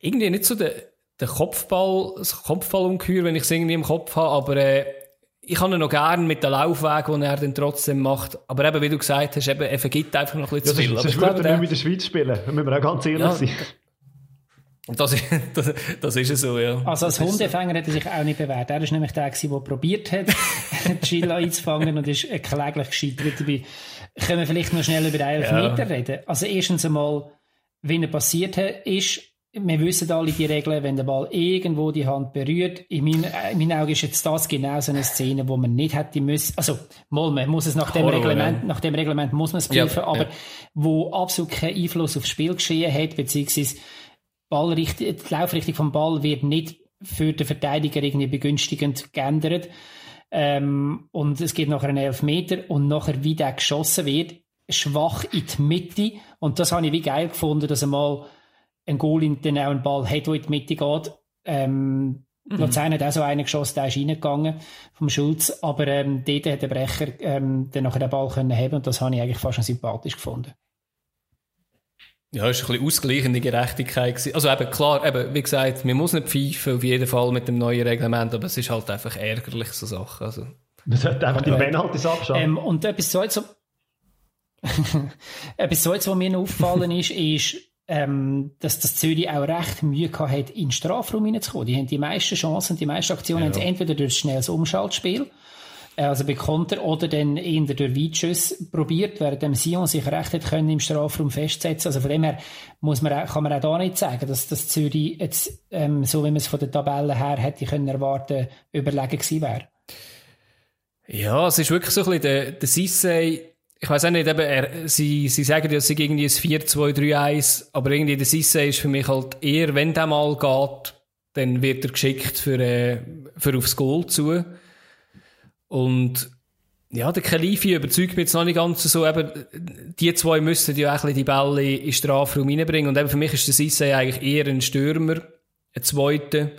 Irgendwie nicht so der, der Kopfball, das Kopfballungeheuer, wenn ich es irgendwie im Kopf habe, aber äh, ich habe ihn noch gern mit dem Laufweg, den er dann trotzdem macht. Aber eben, wie du gesagt hast, eben, er vergibt einfach noch ein bisschen ja, zu viel. Sonst würde er nicht mit der Schweiz spielen, müssen wir auch ganz ehrlich ja, sein. Das, <laughs> das, das ist es so, ja. Also als Hundefänger hat er sich auch nicht bewährt. Er ist nämlich der, der probiert hat, <laughs> Chilla einzufangen und ist kläglich gescheitert dabei. Können wir vielleicht noch schnell über den Elfmeter ja. reden? Also erstens einmal, wie er passiert ist, wir wissen alle die Regeln, wenn der Ball irgendwo die Hand berührt. In meinen, äh, in meinen Augen ist jetzt das genau so eine Szene, wo man nicht hätte müssen. Also, mal, man muss es nach dem Horror, Reglement, ja. nach dem Reglement muss man es prüfen, ja, aber wo absolut keinen Einfluss aufs Spiel geschehen hat, beziehungsweise Ballrichtung, die Laufrichtung vom Ball wird nicht für den Verteidiger irgendwie begünstigend geändert. Ähm, und es geht nachher einen Elfmeter und nachher, wie der geschossen wird, schwach in die Mitte. Und das habe ich wie geil gefunden, dass er mal ein Goal dann auch einen Ball hat, der in die Mitte geht. Ähm, mhm. Luzern hat auch so einen geschossen, der ist reingegangen vom Schulz, aber ähm, dort hat der Brecher ähm, dann nachher den Ball können haben und das habe ich eigentlich fast schon sympathisch gefunden. Ja, es war ein bisschen ausgleichende Gerechtigkeit. Gewesen. Also eben, klar, eben, wie gesagt, man muss nicht pfeifen, auf jeden Fall mit dem neuen Reglement, aber es ist halt einfach ärgerlich, so Sachen. Also. Man sollte einfach die Penalties abschauen. Ähm, und etwas so, so <laughs> etwas so, was mir noch aufgefallen ist, ist, ähm, dass das Zürich auch recht Mühe gehabt hat, in den Strafraum hineinzukommen. Die haben die meisten Chancen, die meisten Aktionen ja. haben sie entweder durch schnelles Umschaltspiel, also bei Konter, oder dann eher durch Weitschüsse probiert, während dem Sion sich recht hat können im Strafraum festsetzen. Also von dem her muss man, kann man auch da nicht sagen, dass das Zürich jetzt, ähm, so wie man es von der Tabelle her hätte können erwarten, überlegen gewesen wäre. Ja, es ist wirklich so ein bisschen der, der Sissé ich weiß auch nicht, eben, er, sie, sie sagen ja, ist irgendwie ein 4-2-3-1, aber irgendwie der Sisse ist für mich halt eher, wenn der mal geht, dann wird er geschickt für, äh, für aufs Goal zu. Und, ja, der Kalifi überzeugt mich jetzt noch nicht ganz so, eben, die zwei müssen ja auch ein bisschen die Bälle in den Strafraum reinbringen. Und eben für mich ist der Sisse eigentlich eher ein Stürmer, ein Zweiter.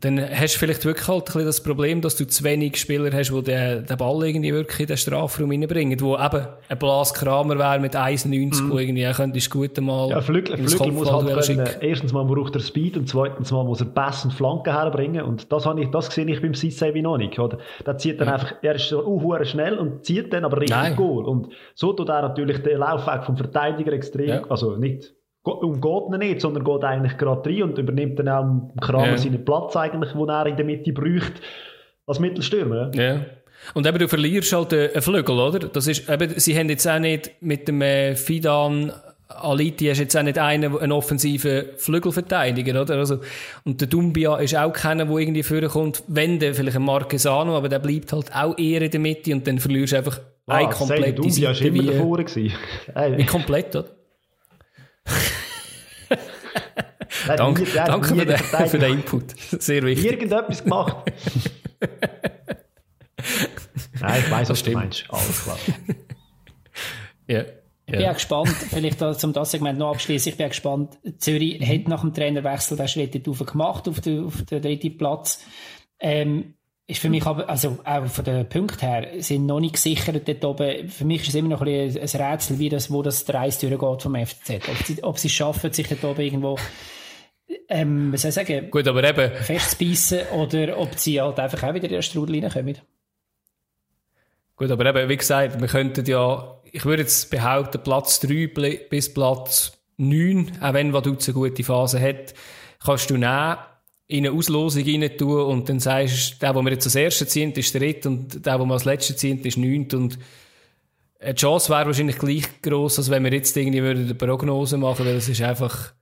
Dann hast du vielleicht wirklich halt ein bisschen das Problem, dass du zu wenig Spieler hast, die den, den Ball irgendwie wirklich in den Strafraum reinbringen. Wo eben ein Blas Kramer wäre mit 1,90, mm. wo irgendwie könntest du gut mal. Ja, Flügel, Flügel muss halt können, erstens mal braucht er Speed und zweitens mal muss er Pass und Flanken herbringen. Und das habe ich, das sehe ich beim Sissé noch nicht, oder? Der zieht dann ja. einfach, er ist so uh, schnell und zieht dann aber richtig. Goal. Und so tut er natürlich den Laufweg vom Verteidiger extrem, ja. also nicht umgeht ihn nicht, sondern geht eigentlich gerade rein und übernimmt dann auch im Kramer ja. seinen Platz eigentlich, den er in der Mitte bräuchte, als Mittelstürmer. Ja. Und eben, du verlierst halt einen Flügel, oder? Das ist, eben, sie haben jetzt auch nicht mit dem äh, Fidan Aliti hast jetzt auch nicht einen, einen offensiven Flügelverteidiger, oder? Also, und der Dumbia ist auch keiner, der irgendwie vorkommt, wenn der vielleicht ein Marquesano, aber der bleibt halt auch eher in der Mitte und dann verlierst du einfach ah, eine komplette Dumbia Seite. Dumbia war immer davor. Wie <laughs> komplett, oder? Danke danke für, den, für den Input. Sehr wichtig. Irgendetwas gemacht. <laughs> Nein, ich weiß, was du meinst. Alles klar. <laughs> ja. Ich bin ja. gespannt, vielleicht zum das Segment noch abschließen. Ich bin gespannt. Zürich hat nach dem Trainerwechsel den Schritt gemacht auf den, auf den dritten Platz. Ähm, ist für mich aber, also auch von den Punkten her, sind noch nicht gesichert dort oben. Für mich ist es immer noch ein, ein Rätsel, wie das, wo das der Reis durchgeht vom FCZ. Ob sie, ob sie es schaffen, sich dort oben irgendwo, ähm, was soll ich sagen? Gut, aber eben. Festzubeissen oder ob sie halt einfach auch wieder in der Strudel reinkommen. Gut, aber eben, wie gesagt, wir könnten ja, ich würde jetzt behaupten, Platz 3 bis Platz 9, auch wenn Vaduz eine gute Phase hat, kannst du nehmen in eine Auslosung rein tun und dann sagst der, der wir jetzt als Erster ziehen, ist der dritte und der, der wir als Letzter ziehen, ist neunte und die Chance wäre wahrscheinlich gleich groß, als wenn wir jetzt irgendwie eine Prognose machen, weil es ist einfach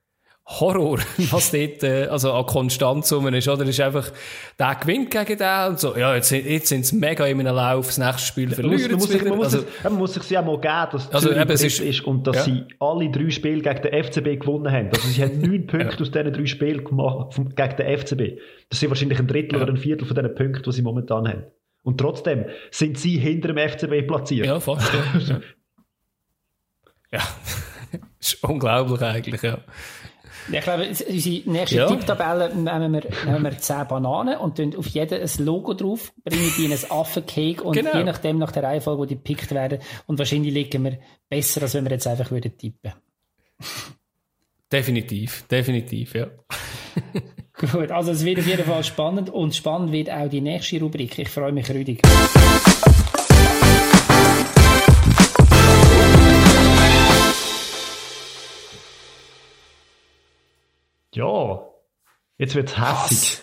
Horror, <laughs> was dort äh, also an Konstanz rum ist, oder? Es ist einfach, der gewinnt gegen den und so, ja, jetzt, jetzt sind sie mega in einem Lauf, das nächste Spiel verlieren man muss, man, man, also, man muss sich ja mal geben, dass also, eben, es ist, ist und dass ja. sie alle drei Spiele gegen den FCB gewonnen haben. Also sie haben neun <laughs> Punkte ja. aus diesen drei Spielen gemacht gegen den FCB. Das sind wahrscheinlich ein Drittel oder ein Viertel von diesen Punkten, die sie momentan haben. Und trotzdem sind sie hinter dem FCB platziert. Ja, fast. ja. <laughs> ja. ist unglaublich eigentlich, ja. Ich glaube, unsere nächste ja. Tipptabelle nehmen wir, nehmen wir 10 Bananen und tun auf jeden ein Logo drauf, bringen die in ein Affencake und genau. je nachdem nach der Reihenfolge, wo die gepickt werden und wahrscheinlich liegen wir besser, als wenn wir jetzt einfach würden tippen. Definitiv, definitiv, ja. <laughs> Gut, also es wird auf jeden Fall spannend und spannend wird auch die nächste Rubrik. Ich freue mich rüdig. Ja, jetzt wird's hässig.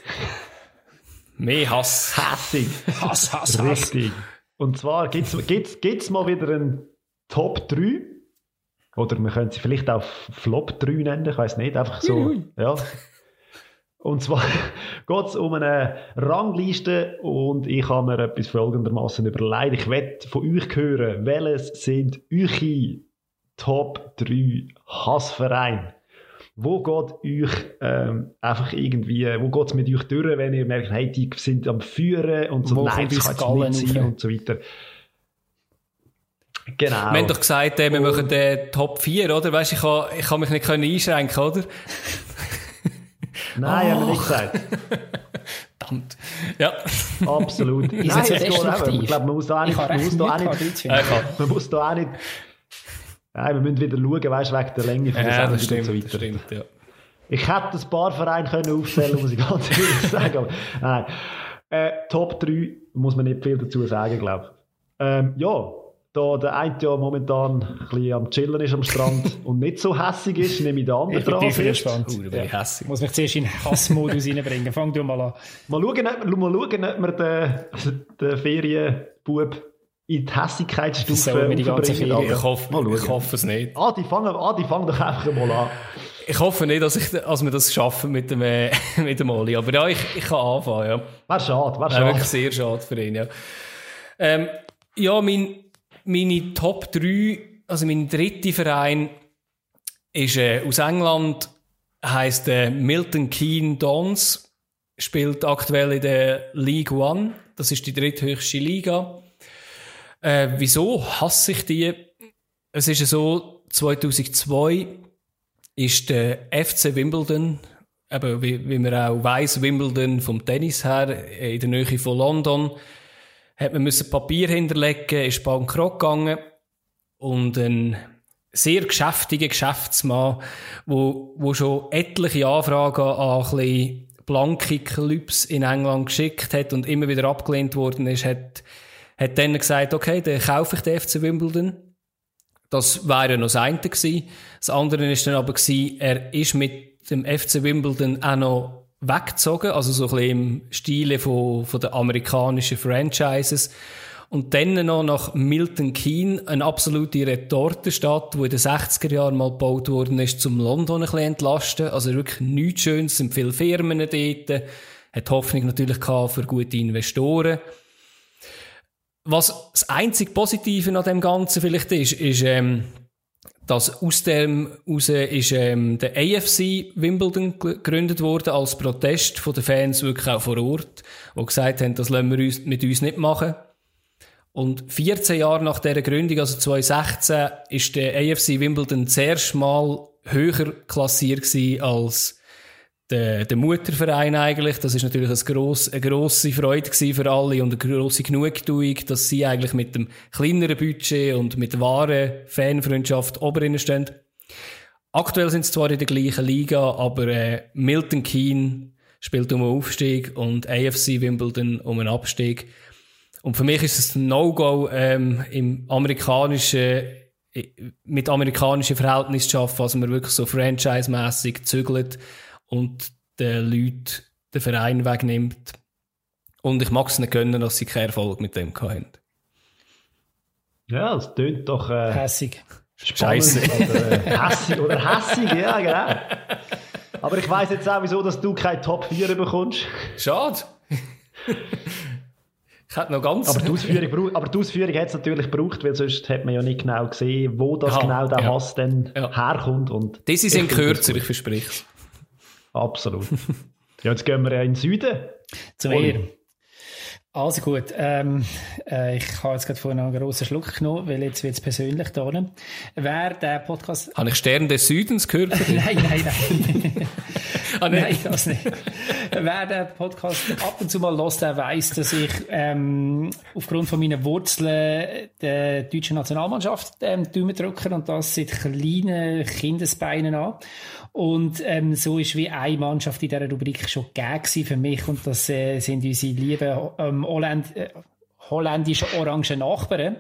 Mehr Hass. Hässig. Hass, Hass, Richtig. Und zwar gibt's, gibt's, gibt's mal wieder ein Top 3 Oder man könnte sie vielleicht auch Flop 3 nennen, ich weiß nicht, einfach so. ja. Und zwar <laughs> geht es um eine Rangliste und ich habe mir etwas folgendermaßen überlegt. Ich werde von euch hören, welches sind eure Top 3 Hassvereine? Wo geht euch ähm, einfach irgendwie, wo geht es mit euch durch, wenn ihr merkt, hey, die sind am Führen und so, wo nein, das kann nicht sein und so weiter. Genau. Wir haben doch gesagt, äh, wir machen den Top 4, oder? Weißt du, ich kann, ich kann mich nicht können einschränken, oder? <laughs> Nein, oh. haben wir nicht gesagt. <laughs> Verdammt. Ja. Absolut. Ist Nein, es geht einfach. Ich glaube, man muss da auch nicht, man muss da auch nicht, man muss da auch nicht, Nein, wir müssen wieder schauen, weißt du, wegen der Länge von der ja, das stimmt, und so weiter. Stimmt, ja. Ich hätte ein paar Vereine können aufstellen, muss ich ganz ehrlich <laughs> sagen. Aber, nein. Äh, Top 3 muss man nicht viel dazu sagen, glaube ich. Ähm, ja, da der eine ja momentan ein bisschen am Chillen ist am Strand <laughs> und nicht so hässig ist, nehme ich den anderen dran. Ich bin gespannt. Uh, ja. hässig. Muss mich zuerst in Hassmodus <laughs> reinbringen. Fang du mal an. Mal schauen, ob, mal schauen, ob wir den, den Ferienbub in die Hässigkeitsstufe so, die ganze Ferien. Ich hoffe, ich hoffe es nicht. Ah, die fangen, ah, die fangen doch einfach mal an. Ich hoffe nicht, dass, ich, dass wir das schaffen mit dem, äh, <laughs> mit dem Oli. Aber ja, ich, ich kann anfangen, ja. Wäre schade, wäre schade. Äh, wirklich sehr schade für ihn, ja. Ähm, ja, mein, meine Top 3, also mein dritter Verein ist äh, aus England, heißt äh, Milton Keynes Dons, spielt aktuell in der League One. Das ist die dritthöchste Liga. Äh, wieso hasse ich die? Es ist so, 2002 ist der FC Wimbledon, eben wie, wie man auch weiß, Wimbledon vom Tennis her, in der Nähe von London, hat man müssen Papier hinterlegen, ist bankrott gegangen und ein sehr geschäftiger Geschäftsmann, wo, wo schon etliche Anfragen an ein bisschen blanke Clubs in England geschickt hat und immer wieder abgelehnt worden ist, hat, hat dann gesagt, okay, dann kaufe ich den FC Wimbledon. Das wäre noch das eine gewesen. Das andere ist dann aber gewesen, er ist mit dem FC Wimbledon auch noch weggezogen, also so ein bisschen im Stile von, von den amerikanischen Franchises. Und dann noch nach Milton Keynes, eine absolute Retortenstadt, die in den 60er Jahren mal gebaut worden ist, zum London ein bisschen entlasten. Also wirklich nichts Schönes, sind viele Firmen dort. Hat Hoffnung natürlich gehabt für gute Investoren. Was das einzig Positive an dem Ganzen vielleicht ist, ist, ähm, dass aus dem raus ist ähm, der AFC Wimbledon gegründet worden als Protest von den Fans wirklich auch vor Ort, die gesagt haben, das lassen wir uns, mit uns nicht machen. Und 14 Jahre nach dieser Gründung, also 2016, ist der AFC Wimbledon zuerst mal höher klassiert als der, der Mutterverein eigentlich. Das ist natürlich ein gross, eine grosse Freude für alle und eine grosse Genugtuung, dass sie eigentlich mit dem kleineren Budget und mit wahren Fanfreundschaft oben stehen. Aktuell sind sie zwar in der gleichen Liga, aber äh, Milton Keynes spielt um einen Aufstieg und AFC Wimbledon um einen Abstieg. Und für mich ist es ein No-Go ähm, im amerikanischen mit amerikanischen Verhältnissen zu arbeiten, also man wirklich so franchise-mässig zügelt und den Leuten den Verein wegnimmt. Und ich mag es nicht gönnen, dass sie keinen Erfolg mit dem hatten. Ja, das tönt doch äh, hässig. Scheiße. Oder, äh, hässig oder hässig, ja, genau. Aber ich weiß jetzt auch, wieso dass du keine Top 4 bekommst. Schade. ich hätte noch ganz... Aber die Ausführung, aber die Ausführung hat es natürlich gebraucht, weil sonst hat man ja nicht genau gesehen, wo das Aha, genau der ja. Hass dann ja. herkommt. Und das sind kürzer, ich verspreche es. Absolut. ja, jetzt gehen wir ja in den Süden. Zu mir. Also gut, ähm, äh, ich habe jetzt gerade vorhin noch einen grossen Schluck genommen, weil jetzt wird es persönlich da. Wer der Podcast... Habe ich Stern des Südens gehört? <laughs> nein, nein, nein. Ah, nein, das nicht. Wer den Podcast ab und zu mal hört, der weiss, dass ich ähm, aufgrund von meinen Wurzeln der deutschen Nationalmannschaft ähm, drücke und das seit kleinen Kindesbeinen an. Und ähm, so ist wie eine Mannschaft in dieser Rubrik schon gegeben für mich und das äh, sind unsere lieben ähm, Holland, äh, holländischen orangen Nachbarn.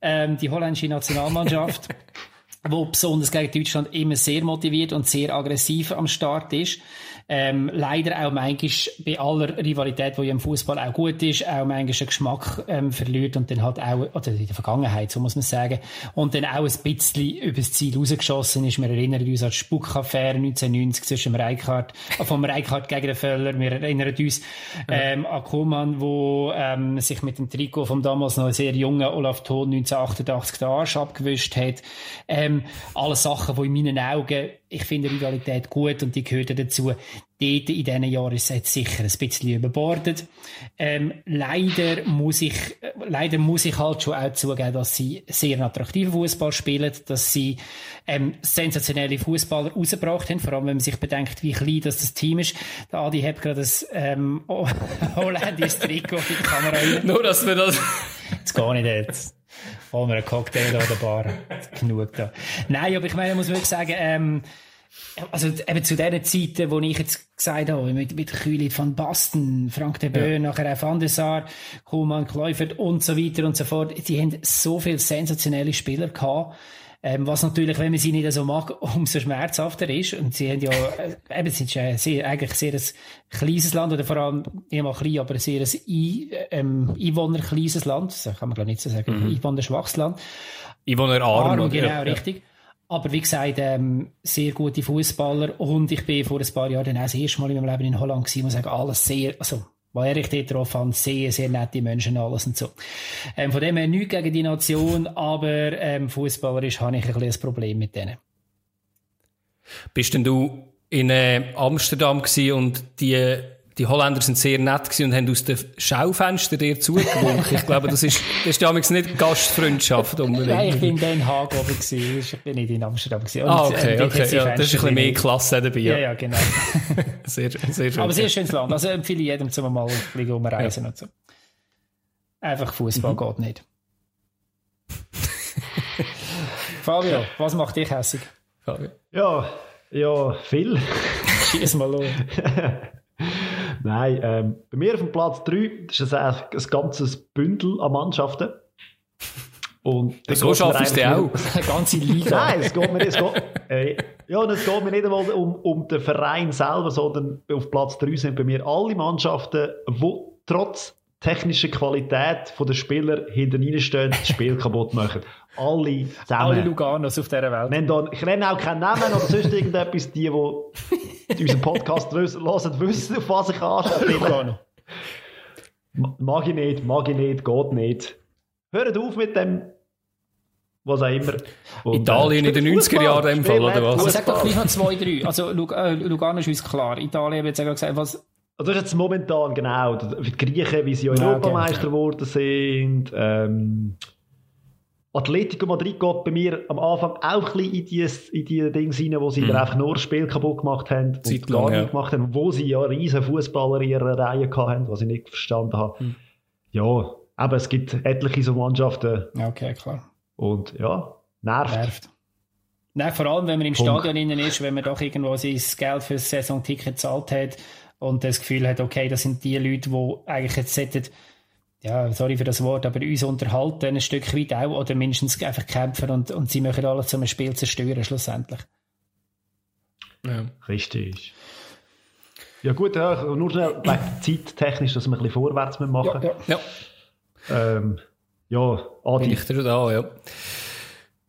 Ähm, die holländische Nationalmannschaft, <laughs> wo besonders gegen Deutschland immer sehr motiviert und sehr aggressiv am Start ist. Ähm, leider auch manchmal bei aller Rivalität, die ja im Fußball auch gut ist, auch manchmal einen Geschmack ähm, verliert und dann halt auch, oder in der Vergangenheit, so muss man sagen, und dann auch ein bisschen übers Ziel rausgeschossen ist. Wir erinnern uns an die Spuck-Affäre 1990 zwischen dem Reichardt, äh, vom Reichardt gegen den Völler. Wir erinnern uns ähm, an Kuhlmann, wo ähm, sich mit dem Trikot vom damals noch sehr jungen Olaf Thon 1988 den Arsch abgewischt hat. Ähm, alles Sachen, die in meinen Augen ich finde Rivalität gut und die gehört dazu. Dort in diesen Jahren ist es sicher ein bisschen überbordet. Ähm, leider muss ich, leider muss ich halt schon auch zugeben, dass sie sehr attraktiven Fußball spielen, dass sie ähm, sensationelle Fußballer rausgebracht haben, vor allem wenn man sich bedenkt, wie klein das, das Team ist. Der Adi hat gerade das ähm, <laughs> holländisches Trikot in die Kamera. Nur, dass wir das... Jetzt gar nicht jetzt. Holen wir einen Cocktail an der Bar. <laughs> Genug da. Nein, aber ich meine, muss wirklich sagen, ähm, also eben zu den Zeiten, wo ich jetzt gesagt habe, mit, mit Kühli van Basten, Frank de Boer, ja. nachher auch Van der Sar, Kuhlmann, Kleufert und so weiter und so fort, die haben so viele sensationelle Spieler gehabt, ähm, was natürlich, wenn man sie nicht so mag, <laughs> umso schmerzhafter ist. Und sie haben ja, äh, eben, sind ja sehr, eigentlich sehr ein kleines Land, oder vor allem, nicht mal klein, aber sehr ein I, ähm, Einwohner-kleines Land. Das kann man glaube nicht so sagen. Mhm. Einwohner-schwaches Land. Einwohner-arm. Arm, genau, ja, richtig. Aber wie gesagt, ähm, sehr gute Fußballer und ich bin vor ein paar Jahren dann auch das erste Mal in meinem Leben in Holland gewesen, muss sagen, alles sehr, also weil ich dort drauf habe, sehr, sehr nette Menschen alles und so. Ähm, von dem her nichts gegen die Nation, aber ähm, fußballerisch habe ich ein bisschen ein Problem mit denen. Bist denn du in äh, Amsterdam und die die Holländer sind sehr nett gewesen und haben aus den Schaufenstern dir zugewunken. Ich glaube, das ist, das ist damals nicht Gastfreundschaft unbedingt. Nein, ich bin in Den Haag oben gewesen. Ich bin nicht in Amsterdam gewesen. Und, ah, okay, äh, okay. Ja, das ist ein bisschen mehr Klasse dabei. Ja, ja, genau. <laughs> sehr, sehr schön. Aber sehr schönes Land. Also empfehle ich jedem, zum mal ein umreisen ja. und so. Einfach Fußball mhm. geht nicht. Fabio, was macht dich hässig? Fabio. Ja, ja, viel. Schieß mal los. <laughs> Nein, ähm, bei mir auf dem Platz 3 ist es ein, ein ganzes Bündel an Mannschaften. Und so schaffst du auch. Eine ganze Liga. Nein, es geht mir, es geht, äh, ja, es geht mir nicht einmal um, um den Verein selber, sondern auf Platz 3 sind bei mir alle Mannschaften, die trotz technischer Qualität der Spieler hinter ihnen stehen, das Spiel <laughs> kaputt machen. Alle zusammen. Alle Luganos auf dieser Welt. Dann, ich nenne auch keinen Namen oder sonst irgendetwas. Die, die unseren Podcast hören, wissen, auf was ich anstehe. Lugano. Mag ich nicht, mag ich nicht, geht nicht. Hört auf mit dem was auch immer. Und, Italien äh, in den 90er Jahren dem Fall, oder was? Aber sag doch gleich noch zwei, drei. Also äh, Lugano ist uns klar. Italien, habe jetzt gesagt, was... Also das ist jetzt momentan, genau, die Griechen, wie sie ja Europameister geworden okay. sind, ähm, Atletico Madrid geht bei mir am Anfang auch ein bisschen in die, in die Dinge rein, wo sie mhm. einfach nur das Spiel kaputt gemacht haben und Zeit gar nicht gemacht haben, wo sie ja riesen Fußballer in ihrer Reihe hatten, was ich nicht verstanden habe. Mhm. Ja, aber es gibt etliche so Mannschaften. Okay, klar. Und ja, nervt. Nervt. Nein, vor allem, wenn man im Punkt. Stadion innen ist, wenn man doch irgendwo sein Geld für das Saisonticket gezahlt hat und das Gefühl hat, okay, das sind die Leute, die eigentlich jetzt sollten ja, sorry für das Wort, aber uns unterhalten ein Stück weit auch oder mindestens einfach kämpfen und, und sie möchten alles zum Spiel zerstören, schlussendlich. Ja. Richtig. Ja gut, ja, nur schnell zeittechnisch, dass wir ein bisschen vorwärts machen. Ja, ja. ja. Ähm, ja Adi. Ich da, ja.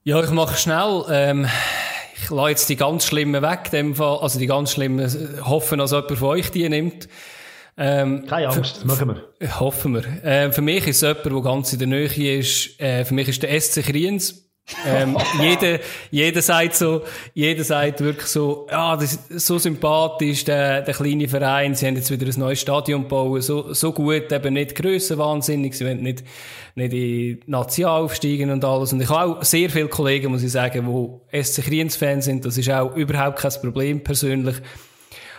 Ja, ich mache schnell. Ähm, ich lasse jetzt die ganz schlimmen weg, dem Fall, also die ganz schlimmen, hoffen, dass jemand von euch die nimmt. Ähm, Keine Angst, das machen wir. Hoffen wir. Ähm, für mich ist es jemand, der ganz in der Nähe ist. Äh, für mich ist der SC Kriens. ähm, <laughs> jeder, jeder sagt so, jeder sagt wirklich so, ja, das ist so sympathisch, der, der kleine Verein, sie haben jetzt wieder ein neues Stadion bauen, so, so gut, eben nicht grössenwahnsinnig, sie wollen nicht, nicht in die Nation aufsteigen und alles. Und ich habe auch sehr viele Kollegen, muss ich sagen, die SC Kriens-Fans sind, das ist auch überhaupt kein Problem persönlich.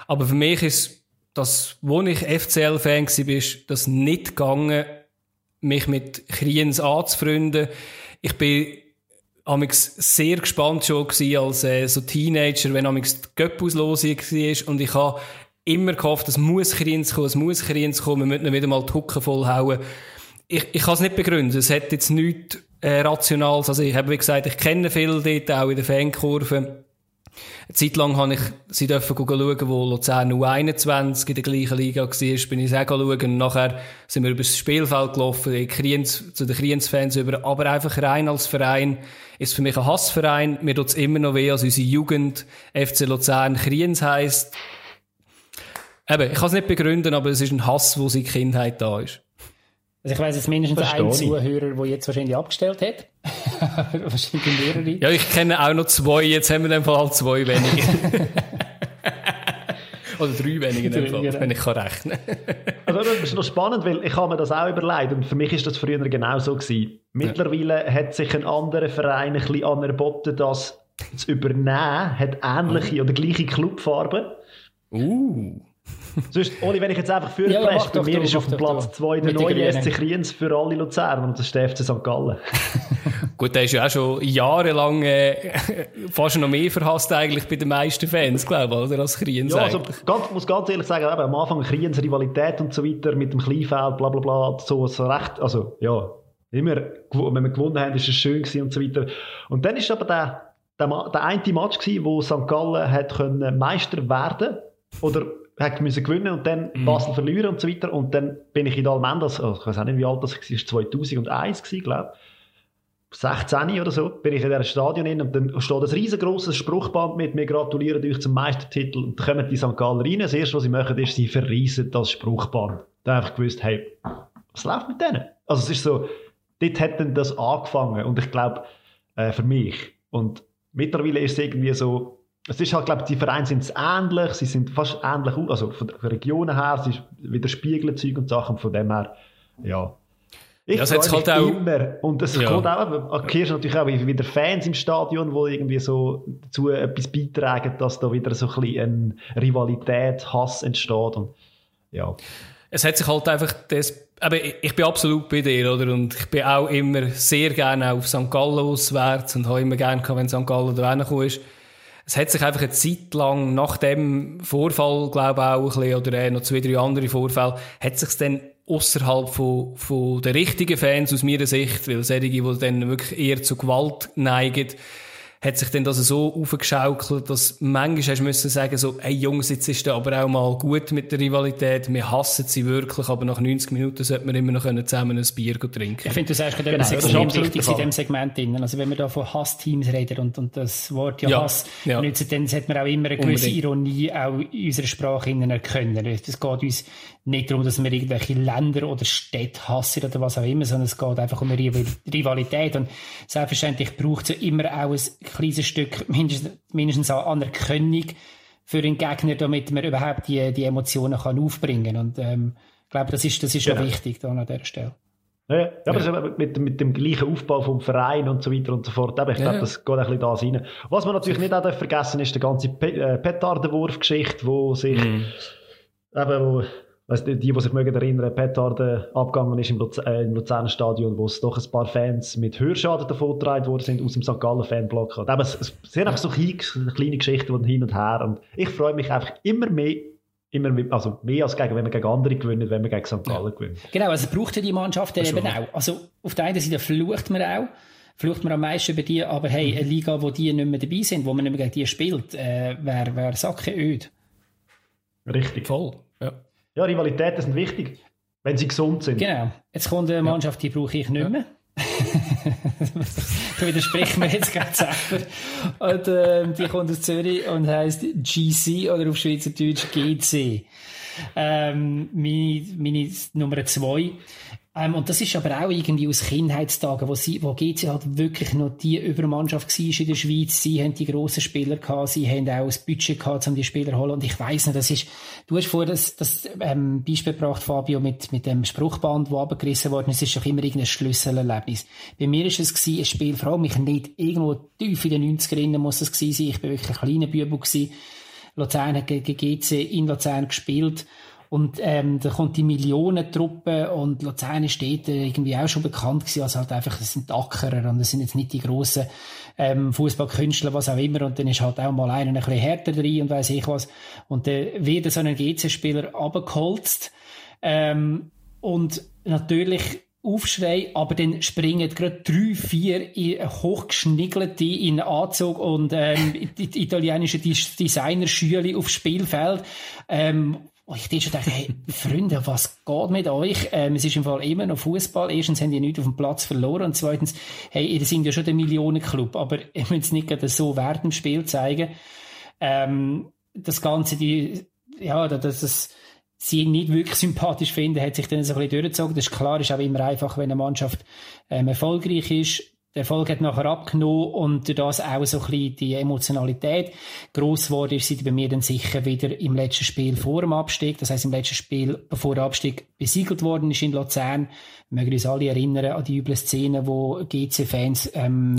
Aber für mich ist dass, wo ich FCL-Fan war, das nicht gegangen, mich mit Kriens anzufreunden. Ich bin amix sehr gespannt schon gewesen als äh, so Teenager, wenn amix die Göppauslosung war und ich habe immer gehofft, es muss Kriens kommen, es muss Kriens kommen, wir müssen wieder mal die Hucke vollhauen. Ich, ich kann es nicht begründen, es hat jetzt nichts äh, Rationales, also ich habe wie gesagt, ich kenne viele dort, auch in der Fankurve Eine Zeit lang habe ich sie dürfen schauen, wo Luzern U21 in der gleichen Liga war, bin ich auch schauen. Und nachher sind wir über das Spielfeld gelaufen, Kriens, zu den Kriens-Fans über. Aber einfach rein als Verein ist für mich ein Hassverein. Mir tut es immer noch weh, als unsere Jugend FC Luzern Kriens heisst. Eben, ich kann es nicht begründen, aber es ist ein Hass, wo seit Kindheit da ist. Also ich weiss jetzt mindestens einen Zuhörer, der jetzt wahrscheinlich abgestellt hat. <laughs> wahrscheinlich mehrere. Ja, ich kenne auch noch zwei, jetzt haben wir in dem Fall zwei weniger. <laughs> Oder drei weniger dem Fall, wenn ich kann rechnen <laughs> Also das ist noch spannend, weil ich habe mir das auch überlegt und für mich ist das früher genau so gewesen. Mittlerweile ja. hat sich ein anderer Verein ein bisschen anerboten, das zu übernehmen, hat ähnliche oh. oder gleiche Clubfarben. Uh. Sonst, Oli, wenn ich jetzt einfach für ja, ja, bei mir ist auf dem Platz 2 der neue SC Kriens für alle Luzern und das ist der FC St. Gallen. <laughs> Gut, der ist ja auch schon jahrelang äh, <laughs> fast noch mehr verhasst eigentlich bei den meisten Fans, glaube ich, oder, als Kriens Ja, also, ganz, muss ganz ehrlich sagen, eben, am Anfang Kriens Rivalität und so weiter mit dem Kleinfeld, bla bla bla, so, so recht, also ja, immer, wenn wir gewonnen haben, ist es schön gewesen und so weiter. Und dann ist aber der, der, der eine Match gewesen, wo St. Gallen hat können Meister werden oder hat müssen gewinnen und dann mhm. Basel verlieren und so weiter. Und dann bin ich in Almendas, also ich weiß auch nicht, wie alt das war, 2001 gewesen, glaube ich. 16 oder so, bin ich in diesem Stadion hin und dann steht ein riesengroßes Spruchband mit «Wir gratulieren euch zum Meistertitel» und dann kommen die St. Galler rein. Das erste, was sie machen, ist, sie verreisen das Spruchband. Da habe ich gewusst, hey, was läuft mit denen? Also es ist so, dort hat dann das angefangen und ich glaube, äh, für mich. Und mittlerweile ist es irgendwie so, es ist halt, glaube ich, die Vereine sind ähnlich, sie sind fast ähnlich, also von der Regionen her, sie widerspiegeln Zeug und Sachen, von dem her, ja. Ich ja, freue halt auch, immer. Und es ja. kommt auch, kehrst natürlich auch wieder Fans im Stadion, die irgendwie so dazu etwas beitragen, dass da wieder so ein bisschen eine Rivalität, Hass entsteht und, ja. Es hat sich halt einfach das, aber ich bin absolut bei dir, oder? Und ich bin auch immer sehr gerne auf St. Gallen auswärts und habe immer gerne gehabt, wenn St. Gallen da reingekommen ist es hat sich einfach eine Zeit lang nach dem Vorfall, glaube ich, auch ein bisschen, oder äh, noch zwei, drei andere Vorfälle, hat sich dann außerhalb von, von den richtigen Fans aus meiner Sicht, weil solche, die dann wirklich eher zu Gewalt neigen, hat sich dann das so aufgeschaukelt, dass manchmal hast du müssen sagen, so, hey Jungs, jetzt ist da aber auch mal gut mit der Rivalität, wir hassen sie wirklich, aber nach 90 Minuten sollte man immer noch zusammen ein Bier trinken. Ich finde, du sagst gerade genau, etwas extrem wichtiges in diesem Segment drin. Also wenn wir da von Hassteams reden und, und das Wort ja, ja Hass ja. nützen, dann sollte man auch immer eine gewisse Unbedingt. Ironie auch in unserer Sprache erkennen. Es geht uns nicht darum, dass wir irgendwelche Länder oder Städte hassen oder was auch immer, sondern es geht einfach um eine Rivalität. Und selbstverständlich braucht es ja immer auch ein kleines Stück, mindestens, mindestens an Anerkennung für den Gegner, damit man überhaupt die, die Emotionen kann aufbringen kann. Und ähm, ich glaube, das ist, das ist genau. wichtig da an dieser Stelle. Ja, ja aber ja. mit, mit dem gleichen Aufbau vom Verein und so weiter und so fort. Aber ich glaube, ja. das geht ein bisschen da rein. Was man natürlich nicht auch vergessen ist, die ganze äh, Petardenwurf-Geschichte, wo sich mhm. eben, wo Weißt, die, die sich mögen erinnern, Petarde abgegangen ist im, Luz äh, im Luzerner Stadion, wo es doch ein paar Fans mit Hörschaden davon getragen worden sind aus dem St. Gallen Fanblock. Aber es, es sind einfach so kleine Geschichten hin und her. Und ich freue mich einfach immer mehr immer mehr, also mehr als gegen, wenn wir gegen andere gewinnen, wenn wir gegen St. Gallen gewinnen. Genau, also braucht ja die Mannschaft eben auch. Also auf der einen Seite flucht man auch, flucht man am meisten über die, aber hey, eine Liga, wo die nicht mehr dabei sind, wo man nicht mehr gegen die spielt, äh, wäre wär Sacke öd. Richtig. Voll, ja. Rivalitäten sind wichtig, wenn sie gesund sind. Genau. Jetzt kommt eine Mannschaft, die brauche ich nicht mehr. <laughs> da widerspricht mir jetzt gerade selber. Und, äh, die kommt aus Zürich und heisst GC oder auf Schweizerdeutsch GC. Ähm, meine, meine Nummer zwei ähm, und das ist aber auch irgendwie aus Kindheitstagen, wo, sie, wo GC halt wirklich noch die Übermannschaft war in der Schweiz. Sie haben die grossen Spieler gehabt, sie haben auch das Budget gehabt, um die Spieler zu holen. Und ich weiss nicht, das ist, du hast vorher das, das ähm, Beispiel gebracht, Fabio, mit, mit dem Spruchband, das abgerissen worden ist. Es ist doch immer irgendein Schlüsselerlebnis. Bei mir ist es gewesen, ein Spiel, allem mich nicht irgendwo tief in den 90er muss es gewesen sein. Ich bin wirklich ein kleiner Bübel gewesen. Luzern hat gegen GC in Luzern gespielt. Und ähm, da kommt die Millionentruppe und Luzern dort irgendwie auch schon bekannt gewesen, also halt einfach, das sind Ackerer und das sind jetzt nicht die grossen ähm, Fußballkünstler, was auch immer. Und dann ist halt auch mal einer ein bisschen härter drin und weiß ich was. Und dann wird so ein GC-Spieler abgeholzt. Ähm, und natürlich Aufschrei, aber dann springen gerade drei, vier hochgeschniggelte in Anzug und ähm, <laughs> italienische Designerschüle aufs Spielfeld. Ähm, und ich schon dachte, hey, Freunde, was geht mit euch? Ähm, es ist im Fall immer noch Fußball. Erstens haben die nichts auf dem Platz verloren und zweitens, hey, ihr seid ja schon der Millionenclub, aber ihr müsst es nicht gerade so während dem Spiel zeigen. Ähm, das Ganze, die, ja, das, das, sie nicht wirklich sympathisch finden, hat sich dann so ein bisschen durchgezogen. Das ist klar, ist auch immer einfach, wenn eine Mannschaft ähm, erfolgreich ist. Der Erfolg hat nachher abgenommen und durch das auch so ein bisschen die Emotionalität gross geworden ist sie bei mir dann sicher wieder im letzten Spiel vor dem Abstieg. Das heißt im letzten Spiel, bevor der Abstieg besiegelt worden ist in Luzern. Wir mögen uns alle erinnern an die üble Szene, wo GC-Fans ähm,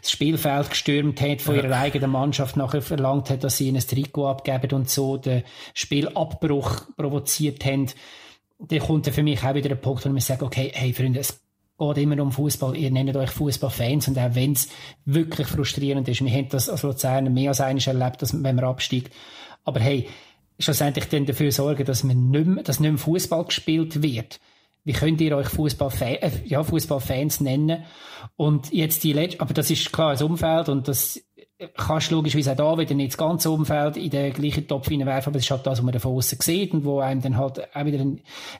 das Spielfeld gestürmt hat, von ihrer eigenen Mannschaft nachher verlangt hat, dass sie ihnen ein Trikot abgeben und so den Spielabbruch provoziert haben. Da kommt dann für mich auch wieder ein Punkt, wo ich sage, okay, hey Freunde, es geht immer um Fußball. Ihr nennt euch Fußballfans und auch wenn es wirklich frustrierend ist, wir haben das als Luzern mehr als eines erlebt, dass, wenn man absteigt. Aber hey, schlussendlich dann dafür sorgen, dass man nicht mehr, dass nicht mehr Fußball gespielt wird. Wie könnt ihr euch Fußballfans, äh, ja, Fußballfans nennen? Und jetzt die letzte, aber das ist klar das Umfeld und das kannst logischerweise auch da wieder nicht das ganze Umfeld in den gleichen Topf hineinwerfen, aber das ist halt das, was man von außen sieht und wo einem dann halt auch wieder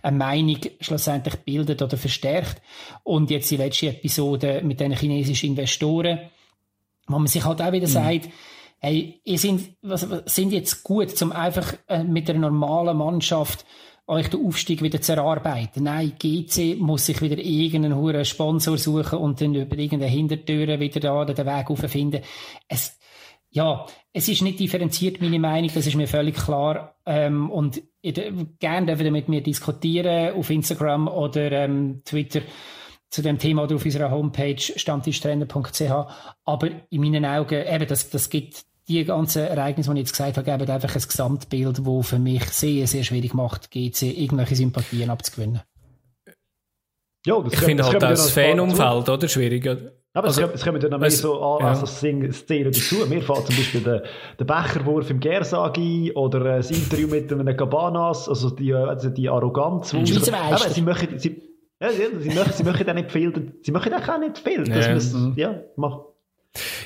eine Meinung schlussendlich bildet oder verstärkt. Und jetzt die letzte Episode mit den chinesischen Investoren, wo man sich halt auch wieder mhm. sagt, hey, ihr sind, was, sind jetzt gut, um einfach äh, mit einer normalen Mannschaft euch den Aufstieg wieder zu erarbeiten. Nein, GC muss sich wieder irgendeinen hohen Sponsor suchen und dann über irgendeine Hintertüre wieder da den Weg auffinden. Es, ja, es ist nicht differenziert, meine Meinung, das ist mir völlig klar. Ähm, und gerne dürfen ihr mit mir diskutieren auf Instagram oder ähm, Twitter zu dem Thema oder auf unserer Homepage stammtischtrainer.ch. Aber in meinen Augen, eben, das, das gibt die ganzen Ereignisse, die ich jetzt gesagt habe, geben einfach ein Gesamtbild, das für mich sehr, sehr schwierig macht, GC irgendwelche Sympathien abzugewinnen. Ja, das ich finde halt das Fanumfeld, oder? Schwierig. Aber also, es kommen dann noch mehr so an, also Szenen dazu. Mir fällt zum Beispiel der, der Becherwurf im Gersag ein oder das Interview mit einem Cabanas, also die, also die Arroganz. Mhm. Schweizer Meister. Sie möchten, sie, ja, sie, möchten, sie möchten auch nicht viel, sie möchten auch nicht viel. Das ja. Muss, ja, mach.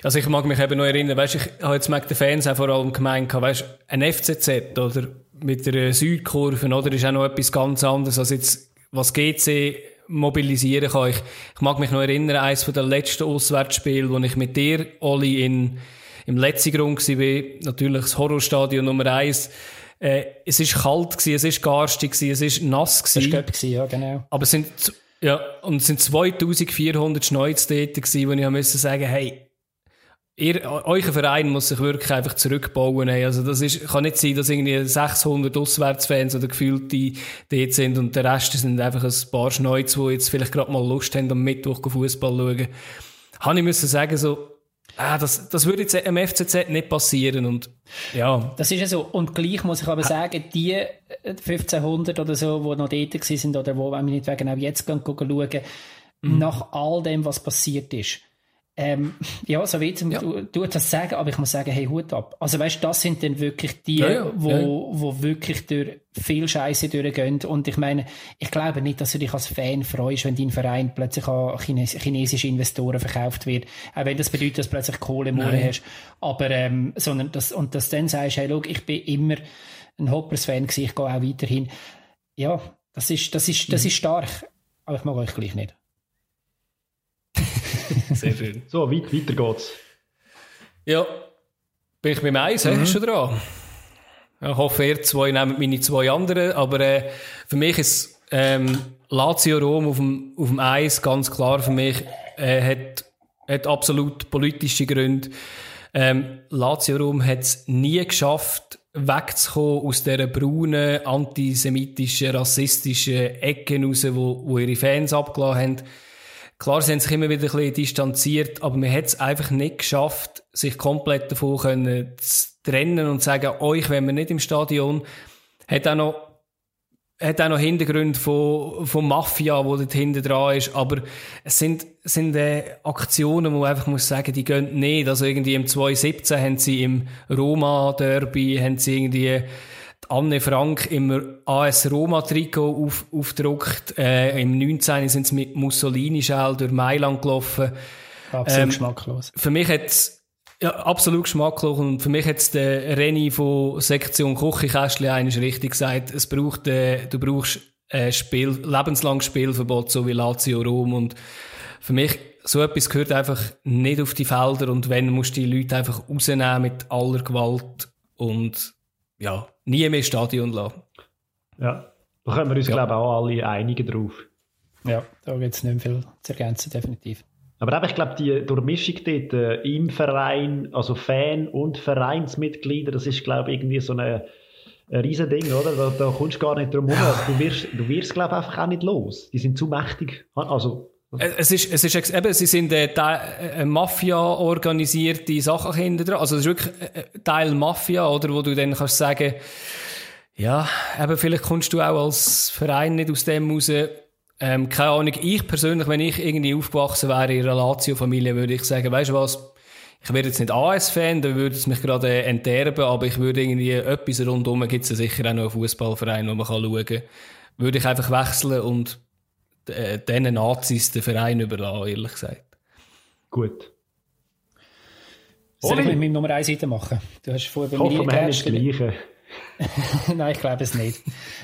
Also ich mag mich eben noch erinnern, weißt, ich habe jetzt mit den Fans auch vor allem gemeint, weißt, ein FCZ oder mit der Südkurve, oder, ist auch noch etwas ganz anderes als jetzt, was GC mobilisieren kann. Ich, ich mag mich noch erinnern, eines der letzten Auswärtsspiele, wo ich mit dir, Oli, in, im letzten Grund war, natürlich das Horrorstadion Nummer eins. Äh, es ist kalt gewesen, es ist garstig gewesen, es ist nass gewesen. Das war ja, genau. Aber es sind, ja, und es sind 2400 Schneuz dort gewesen, wo ich musste sagen, hey, Ihr, euer Verein muss sich wirklich einfach zurückbauen. Also das ist, kann nicht sein, dass irgendwie 600 Auswärtsfans oder gefühlte dort sind und der Rest sind einfach ein paar Schneuz, die jetzt vielleicht gerade mal Lust haben, am Mittwoch Fußball zu schauen. Habe ich müssen sagen, so, ah, das, das würde jetzt im FCZ nicht passieren und, ja. Das ist ja so. Und gleich muss ich aber sagen, die 1500 oder so, die noch dort sind oder wo, wenn wir nicht wegen auch jetzt schauen, mhm. nach all dem, was passiert ist, ähm, <laughs> ja, so wie ja. du, du das sagen, aber ich muss sagen, hey, Hut ab. Also weißt, das sind dann wirklich die, ja, ja. Wo, wo wirklich durch viel Scheiße durchgehen. Und ich meine, ich glaube nicht, dass du dich als Fan freust, wenn dein Verein plötzlich an Chines chinesische Investoren verkauft wird. Auch wenn das bedeutet, dass du plötzlich Kohle im hast. Aber, ähm, sondern das, und dass du dann sagst, hey, look, ich bin immer ein Hoppers-Fan gewesen, ich gehe auch weiterhin. Ja, das ist, das ist, das mhm. ist stark. Aber ich mag euch gleich nicht. <laughs> Sehr schön. So, weit, weiter geht's. Ja, bin ich beim Eis, mhm. schon dran. Ich hoffe, ihr zwei nehmt meine zwei anderen, aber äh, für mich ist ähm, Lazio Rom auf dem, auf dem Eis ganz klar für mich, äh, hat, hat absolut politische Gründe. Ähm, Lazio Rom hat es nie geschafft, wegzukommen aus dieser braunen, antisemitischen, rassistischen Ecke raus, wo, wo ihre Fans abgelassen haben. Klar, sie haben sich immer wieder ein bisschen distanziert, aber man hat es einfach nicht geschafft, sich komplett davon können zu trennen und zu sagen, euch, wenn wir nicht im Stadion, hat auch noch hat auch noch Hintergründe von, von Mafia, wo dort hinten dran ist, aber es sind, sind äh, Aktionen, wo man einfach muss sagen, die gehen nicht. Also irgendwie im 2017 haben sie im Roma-Derby, haben sie irgendwie Anne Frank immer AS Roma-Trikot auf, aufgedruckt. Äh, Im 19. sind sie mit Mussolini-Schal durch Mailand gelaufen. Absolut ähm, geschmacklos. Für mich hat ja, absolut geschmacklos. Und für mich hat der Renny von Sektion Küchenkästchen eigentlich richtig gesagt. Es braucht, äh, du brauchst äh, Spiel, lebenslanges Spielverbot, so wie Lazio Rom. Und für mich, so etwas gehört einfach nicht auf die Felder. Und wenn, musst du die Leute einfach rausnehmen mit aller Gewalt und, ja, nie mehr Stadion lassen. Ja, da können wir uns, ja. glaube ich, auch alle einigen drauf. Ja, da gibt es nicht viel zu ergänzen, definitiv. Aber ich glaube, die Durchmischung dort äh, im Verein, also Fan und Vereinsmitglieder, das ist, glaube ich, irgendwie so eine, ein riesen Ding, oder? Da, da kommst du gar nicht drum herum. Du wirst, du wirst, glaube ich, einfach auch nicht los. Die sind zu mächtig. Also, es ist, es ist eben, sie sind äh, äh, Mafia organisierte Sachen hinter dran. Also, es ist wirklich äh, äh, Teil Mafia, oder? Wo du dann kannst sagen, ja, eben, vielleicht kommst du auch als Verein nicht aus dem raus, ähm, keine Ahnung, ich persönlich, wenn ich irgendwie aufgewachsen wäre in einer Lazio-Familie, würde ich sagen, weißt du was, ich werde jetzt nicht AS-Fan, dann würde es mich gerade enterben, aber ich würde irgendwie etwas rundherum, gibt es sicher auch noch einen Fußballverein, wo man kann schauen kann, würde ich einfach wechseln und äh, diesen Nazis den Verein überlassen, ehrlich gesagt. Gut. Soll ich mit meinem Nummer 1 weitermachen? Du hast vorher bei mir das Gleiche. <laughs> Nein, ich glaube es nicht.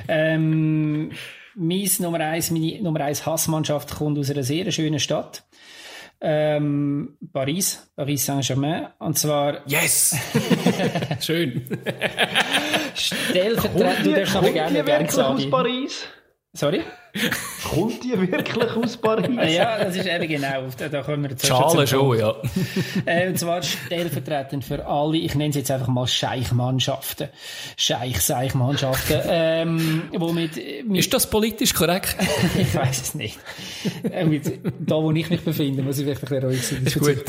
ähm, mein Nummer eins, meine Nummer eins Hassmannschaft kommt aus einer sehr schönen Stadt. Ähm, Paris, Paris Saint-Germain. Und zwar. Yes! <laughs> Schön. Stellvertretend. Du darfst noch gerne, gerne sagen. aus Paris? Sorry? <laughs> Kommt die wirklich aus Paris? ja, das ist eben genau. Da, da kommen wir Schale schon, ja. <laughs> äh, und zwar stellvertretend für alle, ich nenne es jetzt einfach mal Scheichmannschaften. Scheich-Seich-Mannschaften. ähm, wo mit, mit, ist das politisch korrekt? <laughs> ich weiß es nicht. Äh, mit, da, wo ich mich befinde, muss ich vielleicht ein bisschen ruhig sein. Ist gut.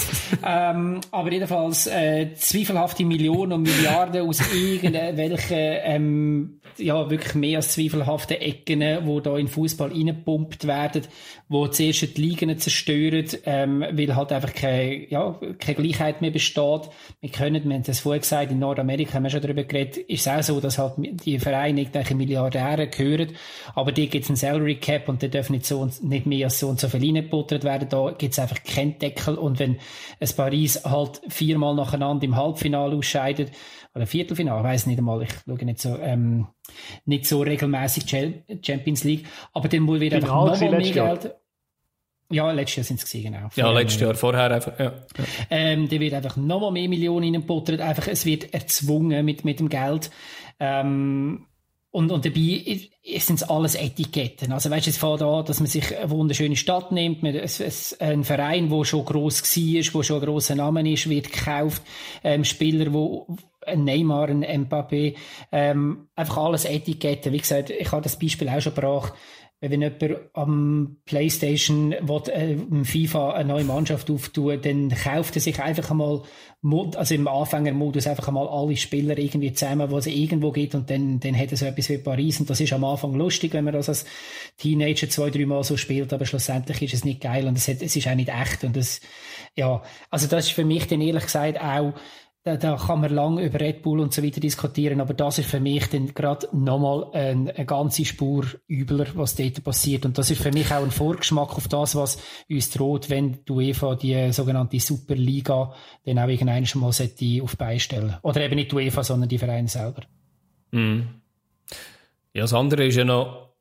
Ähm, aber jedenfalls äh, zweifelhafte Millionen und Milliarden aus irgendwelchen, ähm, ja, wirklich mehr als zweifelhaften Ecken, wo da in Fußball reingepumpt werden, wo zuerst die Ligen zerstören, ähm, weil halt einfach keine, ja, keine Gleichheit mehr besteht. Wir können, wir haben das vorher gesagt, in Nordamerika haben wir schon darüber geredet, ist es auch so, dass halt die Vereine irgendwelche Milliardäre gehören, aber die gibt es einen Salary Cap und die dürfen nicht so nicht mehr als so und so viel reingebuttert werden. Da gibt es einfach keinen Deckel und wenn es Paris halt viermal nacheinander im Halbfinale ausscheidet, oder Viertelfinale, ich weiß nicht einmal, ich schaue nicht so, ähm, nicht so regelmäßig Champions League, aber dann muss wieder einfach nochmal mehr Geld. Ja, letztes Jahr sind es gesehen, genau. Ja, letztes Jahr, vorher einfach, ja. Ähm, da wird einfach nochmal mehr Millionen reingebuttert, einfach, es wird erzwungen mit, mit dem Geld. Ähm, und, und dabei sind es alles Etiketten. Also weißt du, es fängt an, dass man sich eine wunderschöne Stadt nimmt, man, es, es, ein Verein, der schon gross war, wo schon ein grosser Name ist, wird gekauft, ähm, Spieler, wo ein Neymar, ein Mbappé, ähm, einfach alles Etiketten. Wie gesagt, ich habe das Beispiel auch schon gebracht. Wenn jemand am Playstation will, äh, FIFA eine neue Mannschaft auftun, dann kauft er sich einfach einmal, also im Anfängermodus einfach einmal alle Spieler irgendwie zusammen, wo es irgendwo gibt und dann, dann hat er so etwas wie Paris und das ist am Anfang lustig, wenn man das als Teenager zwei, drei Mal so spielt, aber schlussendlich ist es nicht geil und es, hat, es ist auch nicht echt und das, ja, also das ist für mich dann ehrlich gesagt auch da, da kann man lange über Red Bull und so weiter diskutieren, aber das ist für mich dann gerade nochmal eine, eine ganze Spur übler, was dort passiert. Und das ist für mich auch ein Vorgeschmack auf das, was uns droht, wenn die UEFA die sogenannte Superliga dann auch irgendwann mal auf beistellen. Oder eben nicht die UEFA, sondern die Vereine selber. Mm. Ja, das andere ist ja noch,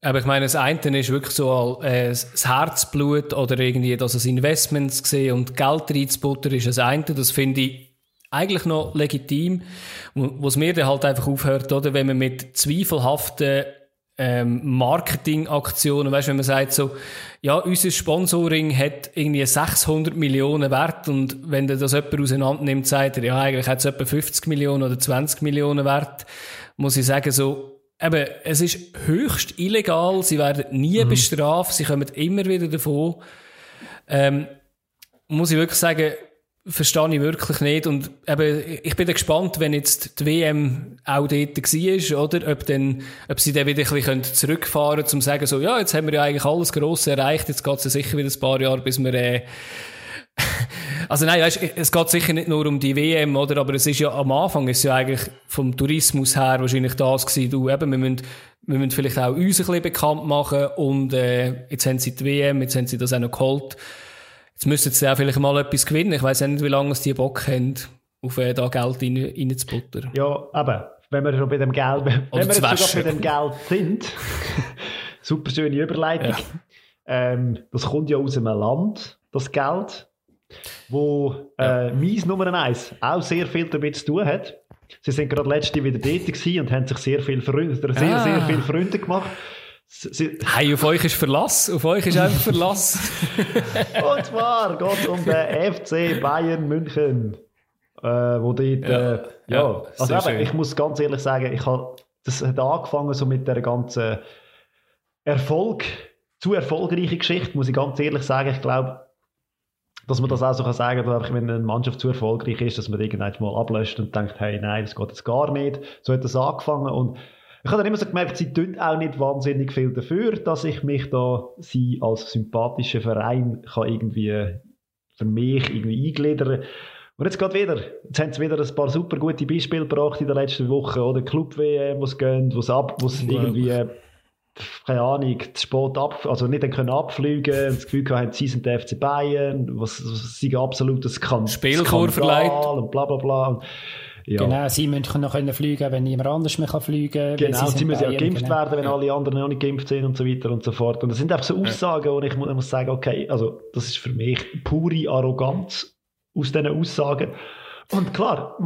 aber ich meine, das eine ist wirklich so äh, das Herzblut oder irgendwie, dass es Investments gesehen und Geld reinzubuttern ist das eine. Das finde ich eigentlich noch legitim, wo es mir dann halt einfach aufhört, oder, wenn man mit zweifelhaften ähm, Marketingaktionen, weißt, wenn man sagt so, ja, unser Sponsoring hat irgendwie 600 Millionen Wert und wenn das jemand auseinander nimmt, sagt er, ja, eigentlich hat es etwa 50 Millionen oder 20 Millionen Wert, muss ich sagen so, eben, es ist höchst illegal, sie werden nie mhm. bestraft, sie kommen immer wieder davon. Ähm, muss ich wirklich sagen, verstehe ich wirklich nicht. Und eben, ich bin gespannt, wenn jetzt die WM auch dort war, oder? Ob, dann, ob sie dann wieder ein bisschen zurückfahren können, um zu sagen, so, ja, jetzt haben wir ja eigentlich alles Grosse erreicht, jetzt geht es ja sicher wieder ein paar Jahre, bis wir, äh, <laughs> Also nein, weißt, es geht sicher nicht nur um die WM, oder? Aber es ist ja am Anfang ist ja eigentlich vom Tourismus her wahrscheinlich das gewesen, du eben, wir müssen, wir müssen vielleicht auch uns ein bisschen bekannt machen und äh, jetzt haben sie die WM, jetzt haben sie das auch noch geholt. Jetzt müssen sie auch vielleicht mal etwas gewinnen. Ich weiß nicht, wie lange es die Bock haben, auf äh, da Geld rein, reinzubuttern. Ja, eben, wenn wir schon bei dem Geld, wenn wir jetzt sogar bei dem Geld sind, <laughs> super schöne Überleitung. Ja. Ähm, das kommt ja aus einem Land, das Geld, wo äh, ja. Mies Nummer 1 auch sehr viel damit zu tun hat. Sie sind gerade letzte wieder dort und haben sich sehr viel Freunde, sehr, ah. sehr viel Freunde gemacht. Hey, auf euch ist Verlass. Auf euch ist einfach Verlass. <laughs> und zwar geht es um den FC Bayern München. Äh, wo dort, ja, äh, ja, ja. also eben, ich muss ganz ehrlich sagen, ich habe, das hat angefangen so mit der ganzen Erfolg, zu erfolgreichen Geschichte, muss ich ganz ehrlich sagen. Ich glaube, dass man das auch so kann sagen kann, wenn eine Mannschaft zu erfolgreich ist, dass man irgendwann mal ablöscht und denkt, hey, nein, das geht jetzt gar nicht. So hat das angefangen und ich habe dann immer so gemerkt, sie tun auch nicht wahnsinnig viel dafür, dass ich mich da sie als sympathischer Verein kann irgendwie für mich irgendwie eingliedern. Und jetzt geht wieder. Jetzt haben sie wieder ein paar super gute Beispiele gebracht in der letzten Woche. Oder Club-WM, wo es gehen, wo es ab, wo es irgendwie keine Ahnung, zu spät ab, also nicht dann können abfliegen und das Gefühl haben, sie sind der FC Bayern, was, was sie absolut das kann. Spielchor und bla bla bla. Und, ja. Genau, sie müssen noch können fliegen, wenn niemand anders mehr kann fliegen kann. Genau, sie, sie müssen ja geimpft genau. werden, wenn ja. alle anderen noch nicht geimpft sind und so weiter und so fort. Und das sind einfach so Aussagen, wo ich, ich muss sagen, okay, also das ist für mich pure Arroganz aus diesen Aussagen. Und klar,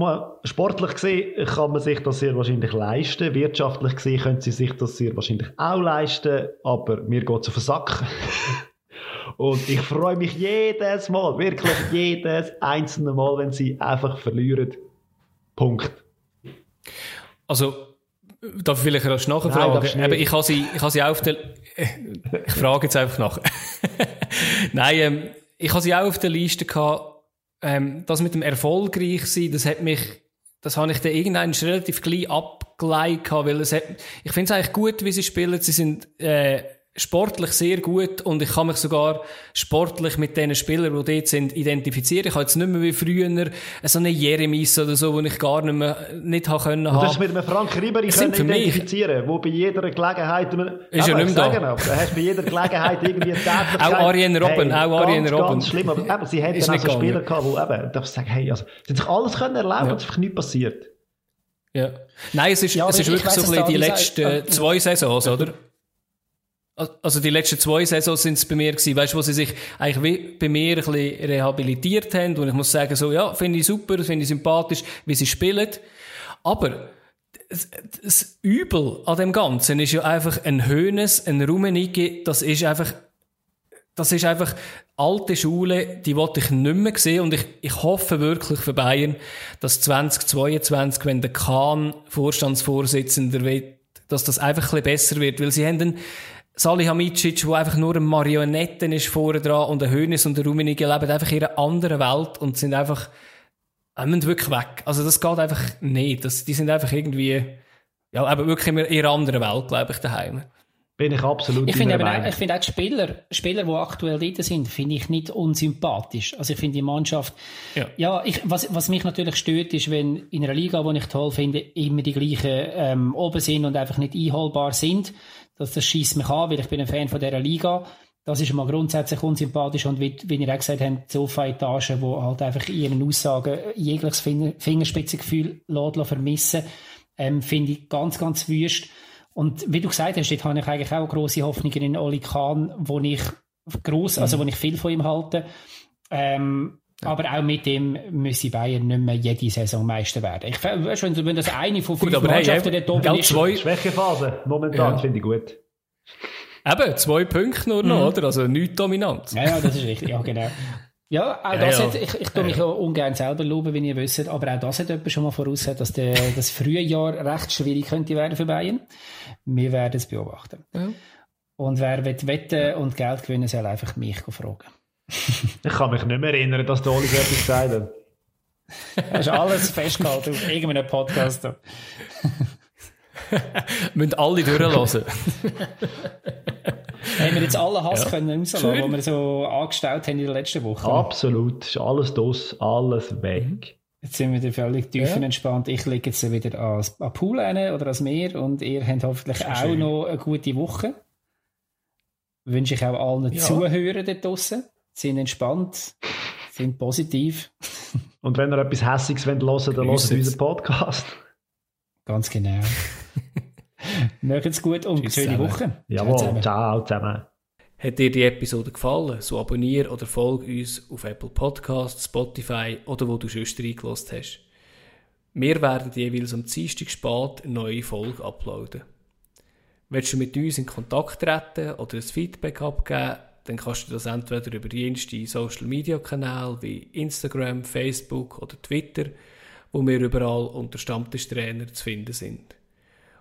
sportlich gesehen kann man sich das sehr wahrscheinlich leisten. Wirtschaftlich gesehen können sie sich das sehr wahrscheinlich auch leisten. Aber mir geht es auf den Sack. <laughs> Und ich freue mich jedes Mal, wirklich jedes einzelne Mal, wenn sie einfach verlieren. Punkt. Also, darf ich vielleicht rasch nachfragen? Nein, ich habe sie, ich habe sie auf der, <laughs> ich frage jetzt einfach nach. <laughs> Nein, ähm, ich habe sie auch auf der Liste gehabt, ähm, das mit dem erfolgreich sein, das hat mich, das habe ich dann irgendwann relativ gleich abgeleitet, weil es hat, ich finde es eigentlich gut, wie sie spielen. Sie sind, äh, sportlich sehr gut und ich kann mich sogar sportlich mit den Spielern, die dort sind, identifizieren. Ich habe jetzt nicht mehr wie früher so einen Jeremies oder so, wo ich gar nicht mehr nicht haben können. Du hast mit einem Frank Ribery können identifizieren, wo bei jeder Gelegenheit ist ja nicht mehr da. Du hast bei jeder Gelegenheit irgendwie Tätigkeit. auch Arjen Robben, hey, auch Arjen Robben. Ganz schlimm, aber eben, sie hätten auch so Spieler gehabt, die eben, darf ich sagen, hey, also, sie haben sich alles können erlauben, ja. es ist einfach nichts passiert. Ja. Nein, es ist, ja, es ist wirklich so ein bisschen die letzten zwei Saisons, oder? Also die letzten zwei Saisons sind es bei mir gewesen, weißt wo sie sich eigentlich bei mir ein bisschen rehabilitiert haben und ich muss sagen so, ja, finde ich super, finde ich sympathisch, wie sie spielen, aber das Übel an dem Ganzen ist ja einfach ein Hönes, ein Rummenigge, das ist einfach das ist einfach alte Schule, die wollte ich nicht mehr sehen und ich, ich hoffe wirklich für Bayern, dass 2022, wenn der Kahn Vorstandsvorsitzender wird, dass das einfach ein bisschen besser wird, weil sie haben einen Salihamidzic, der einfach nur ein Marionetten ist vorne dran und ein Hönes und ein Rummenigge leben einfach in einer anderen Welt und sind einfach, äh, müssen wirklich weg. Also das geht einfach nicht. Das, die sind einfach irgendwie, ja, aber wirklich in einer anderen Welt, glaube ich, daheim. Bin ich absolut Ich finde auch, ich finde auch die Spieler, Spieler, die aktuell dort sind, finde ich nicht unsympathisch. Also ich finde die Mannschaft, ja, ja ich, was, was mich natürlich stört, ist, wenn in einer Liga, die ich toll finde, immer die gleichen ähm, oben sind und einfach nicht einholbar sind dass das schießt mich an, weil ich bin ein Fan von dieser Liga. Das ist mal grundsätzlich unsympathisch und wie, wie ihr auch gesagt habt, Sofa-Etagen, wo halt einfach in ihren Aussagen jegliches Fingerspitzengefühl vermissen, ähm, finde ich ganz, ganz wüst. Und wie du gesagt hast, dort habe ich eigentlich auch grosse Hoffnungen in Oli Kahn, wo ich gross, also wo ich viel von ihm halte. Ähm, aber auch mit dem müssen Bayern nicht mehr jede Saison Meister werden. Ich weißt, wenn, wenn das eine von fünf gut, Mannschaften hey, dort oben ist. Zwei. Schwächephase, momentan, ja. finde ich gut. Eben, zwei Punkte nur noch, mhm. oder? Also nicht dominant. Ja, ja, das ist richtig, ja, genau. Ja, auch das ja, Hat, ich, ich tue mich ja ungern selber loben, wie ihr wisst, aber auch das hat jemand schon mal vorausgesagt, dass der, das frühe Jahr recht schwierig könnte werden für Bayern. Wir werden es beobachten. Ja. Und wer will wetten und Geld gewinnen, soll einfach mich fragen. Ich kann mich nicht mehr erinnern, dass der Oli so etwas gesagt hat. Hast alles festgehalten auf irgendeinem Podcast. <laughs> Müssen alle durchlassen. haben wir jetzt alle Hass ja. können rauslassen, was wir so angestellt haben in der letzten Woche? Absolut, ist alles dos, alles weg. Mhm. Jetzt sind wir wieder völlig tiefenentspannt. Ja. Ich lege jetzt wieder ans, an Pool rein oder ans Meer und ihr habt hoffentlich auch schön. noch eine gute Woche. Wünsche ich auch allen ja. Zuhörern dort draussen. Sind entspannt, sind positiv. <laughs> Und wenn ihr etwas Hässiges wollt hören, dann hört unseren Podcast. Ganz genau. <laughs> Macht's gut und Tschüss schöne Woche. Jawohl, ciao zusammen. Ciao zusammen. Hat dir die Episode gefallen, so abonniere oder folge uns auf Apple Podcasts, Spotify oder wo du sonst reingelassen hast. Wir werden jeweils am Dienstag spät eine neue Folge uploaden. Willst du mit uns in Kontakt treten oder ein Feedback abgeben, dann kannst du das entweder über jenste Social Media Kanäle wie Instagram, Facebook oder Twitter, wo wir überall unter Stammtischtrainer zu finden sind.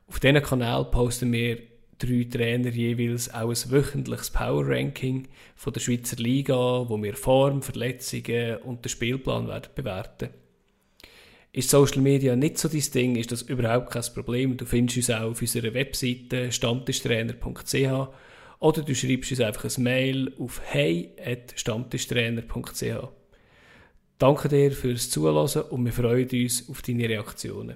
Auf diesen Kanal posten wir drei Trainer jeweils auch ein wöchentliches Power Ranking von der Schweizer Liga, wo wir Form, Verletzungen und den Spielplan werden bewerten. Ist Social Media nicht so dein Ding, ist das überhaupt kein Problem. Du findest uns auch auf unserer Webseite stammtischtrainer.ch oder du schreibst uns einfach ein Mail auf hey.stammtischtrainer.ch. Danke dir fürs Zuhören und wir freuen uns auf deine Reaktionen.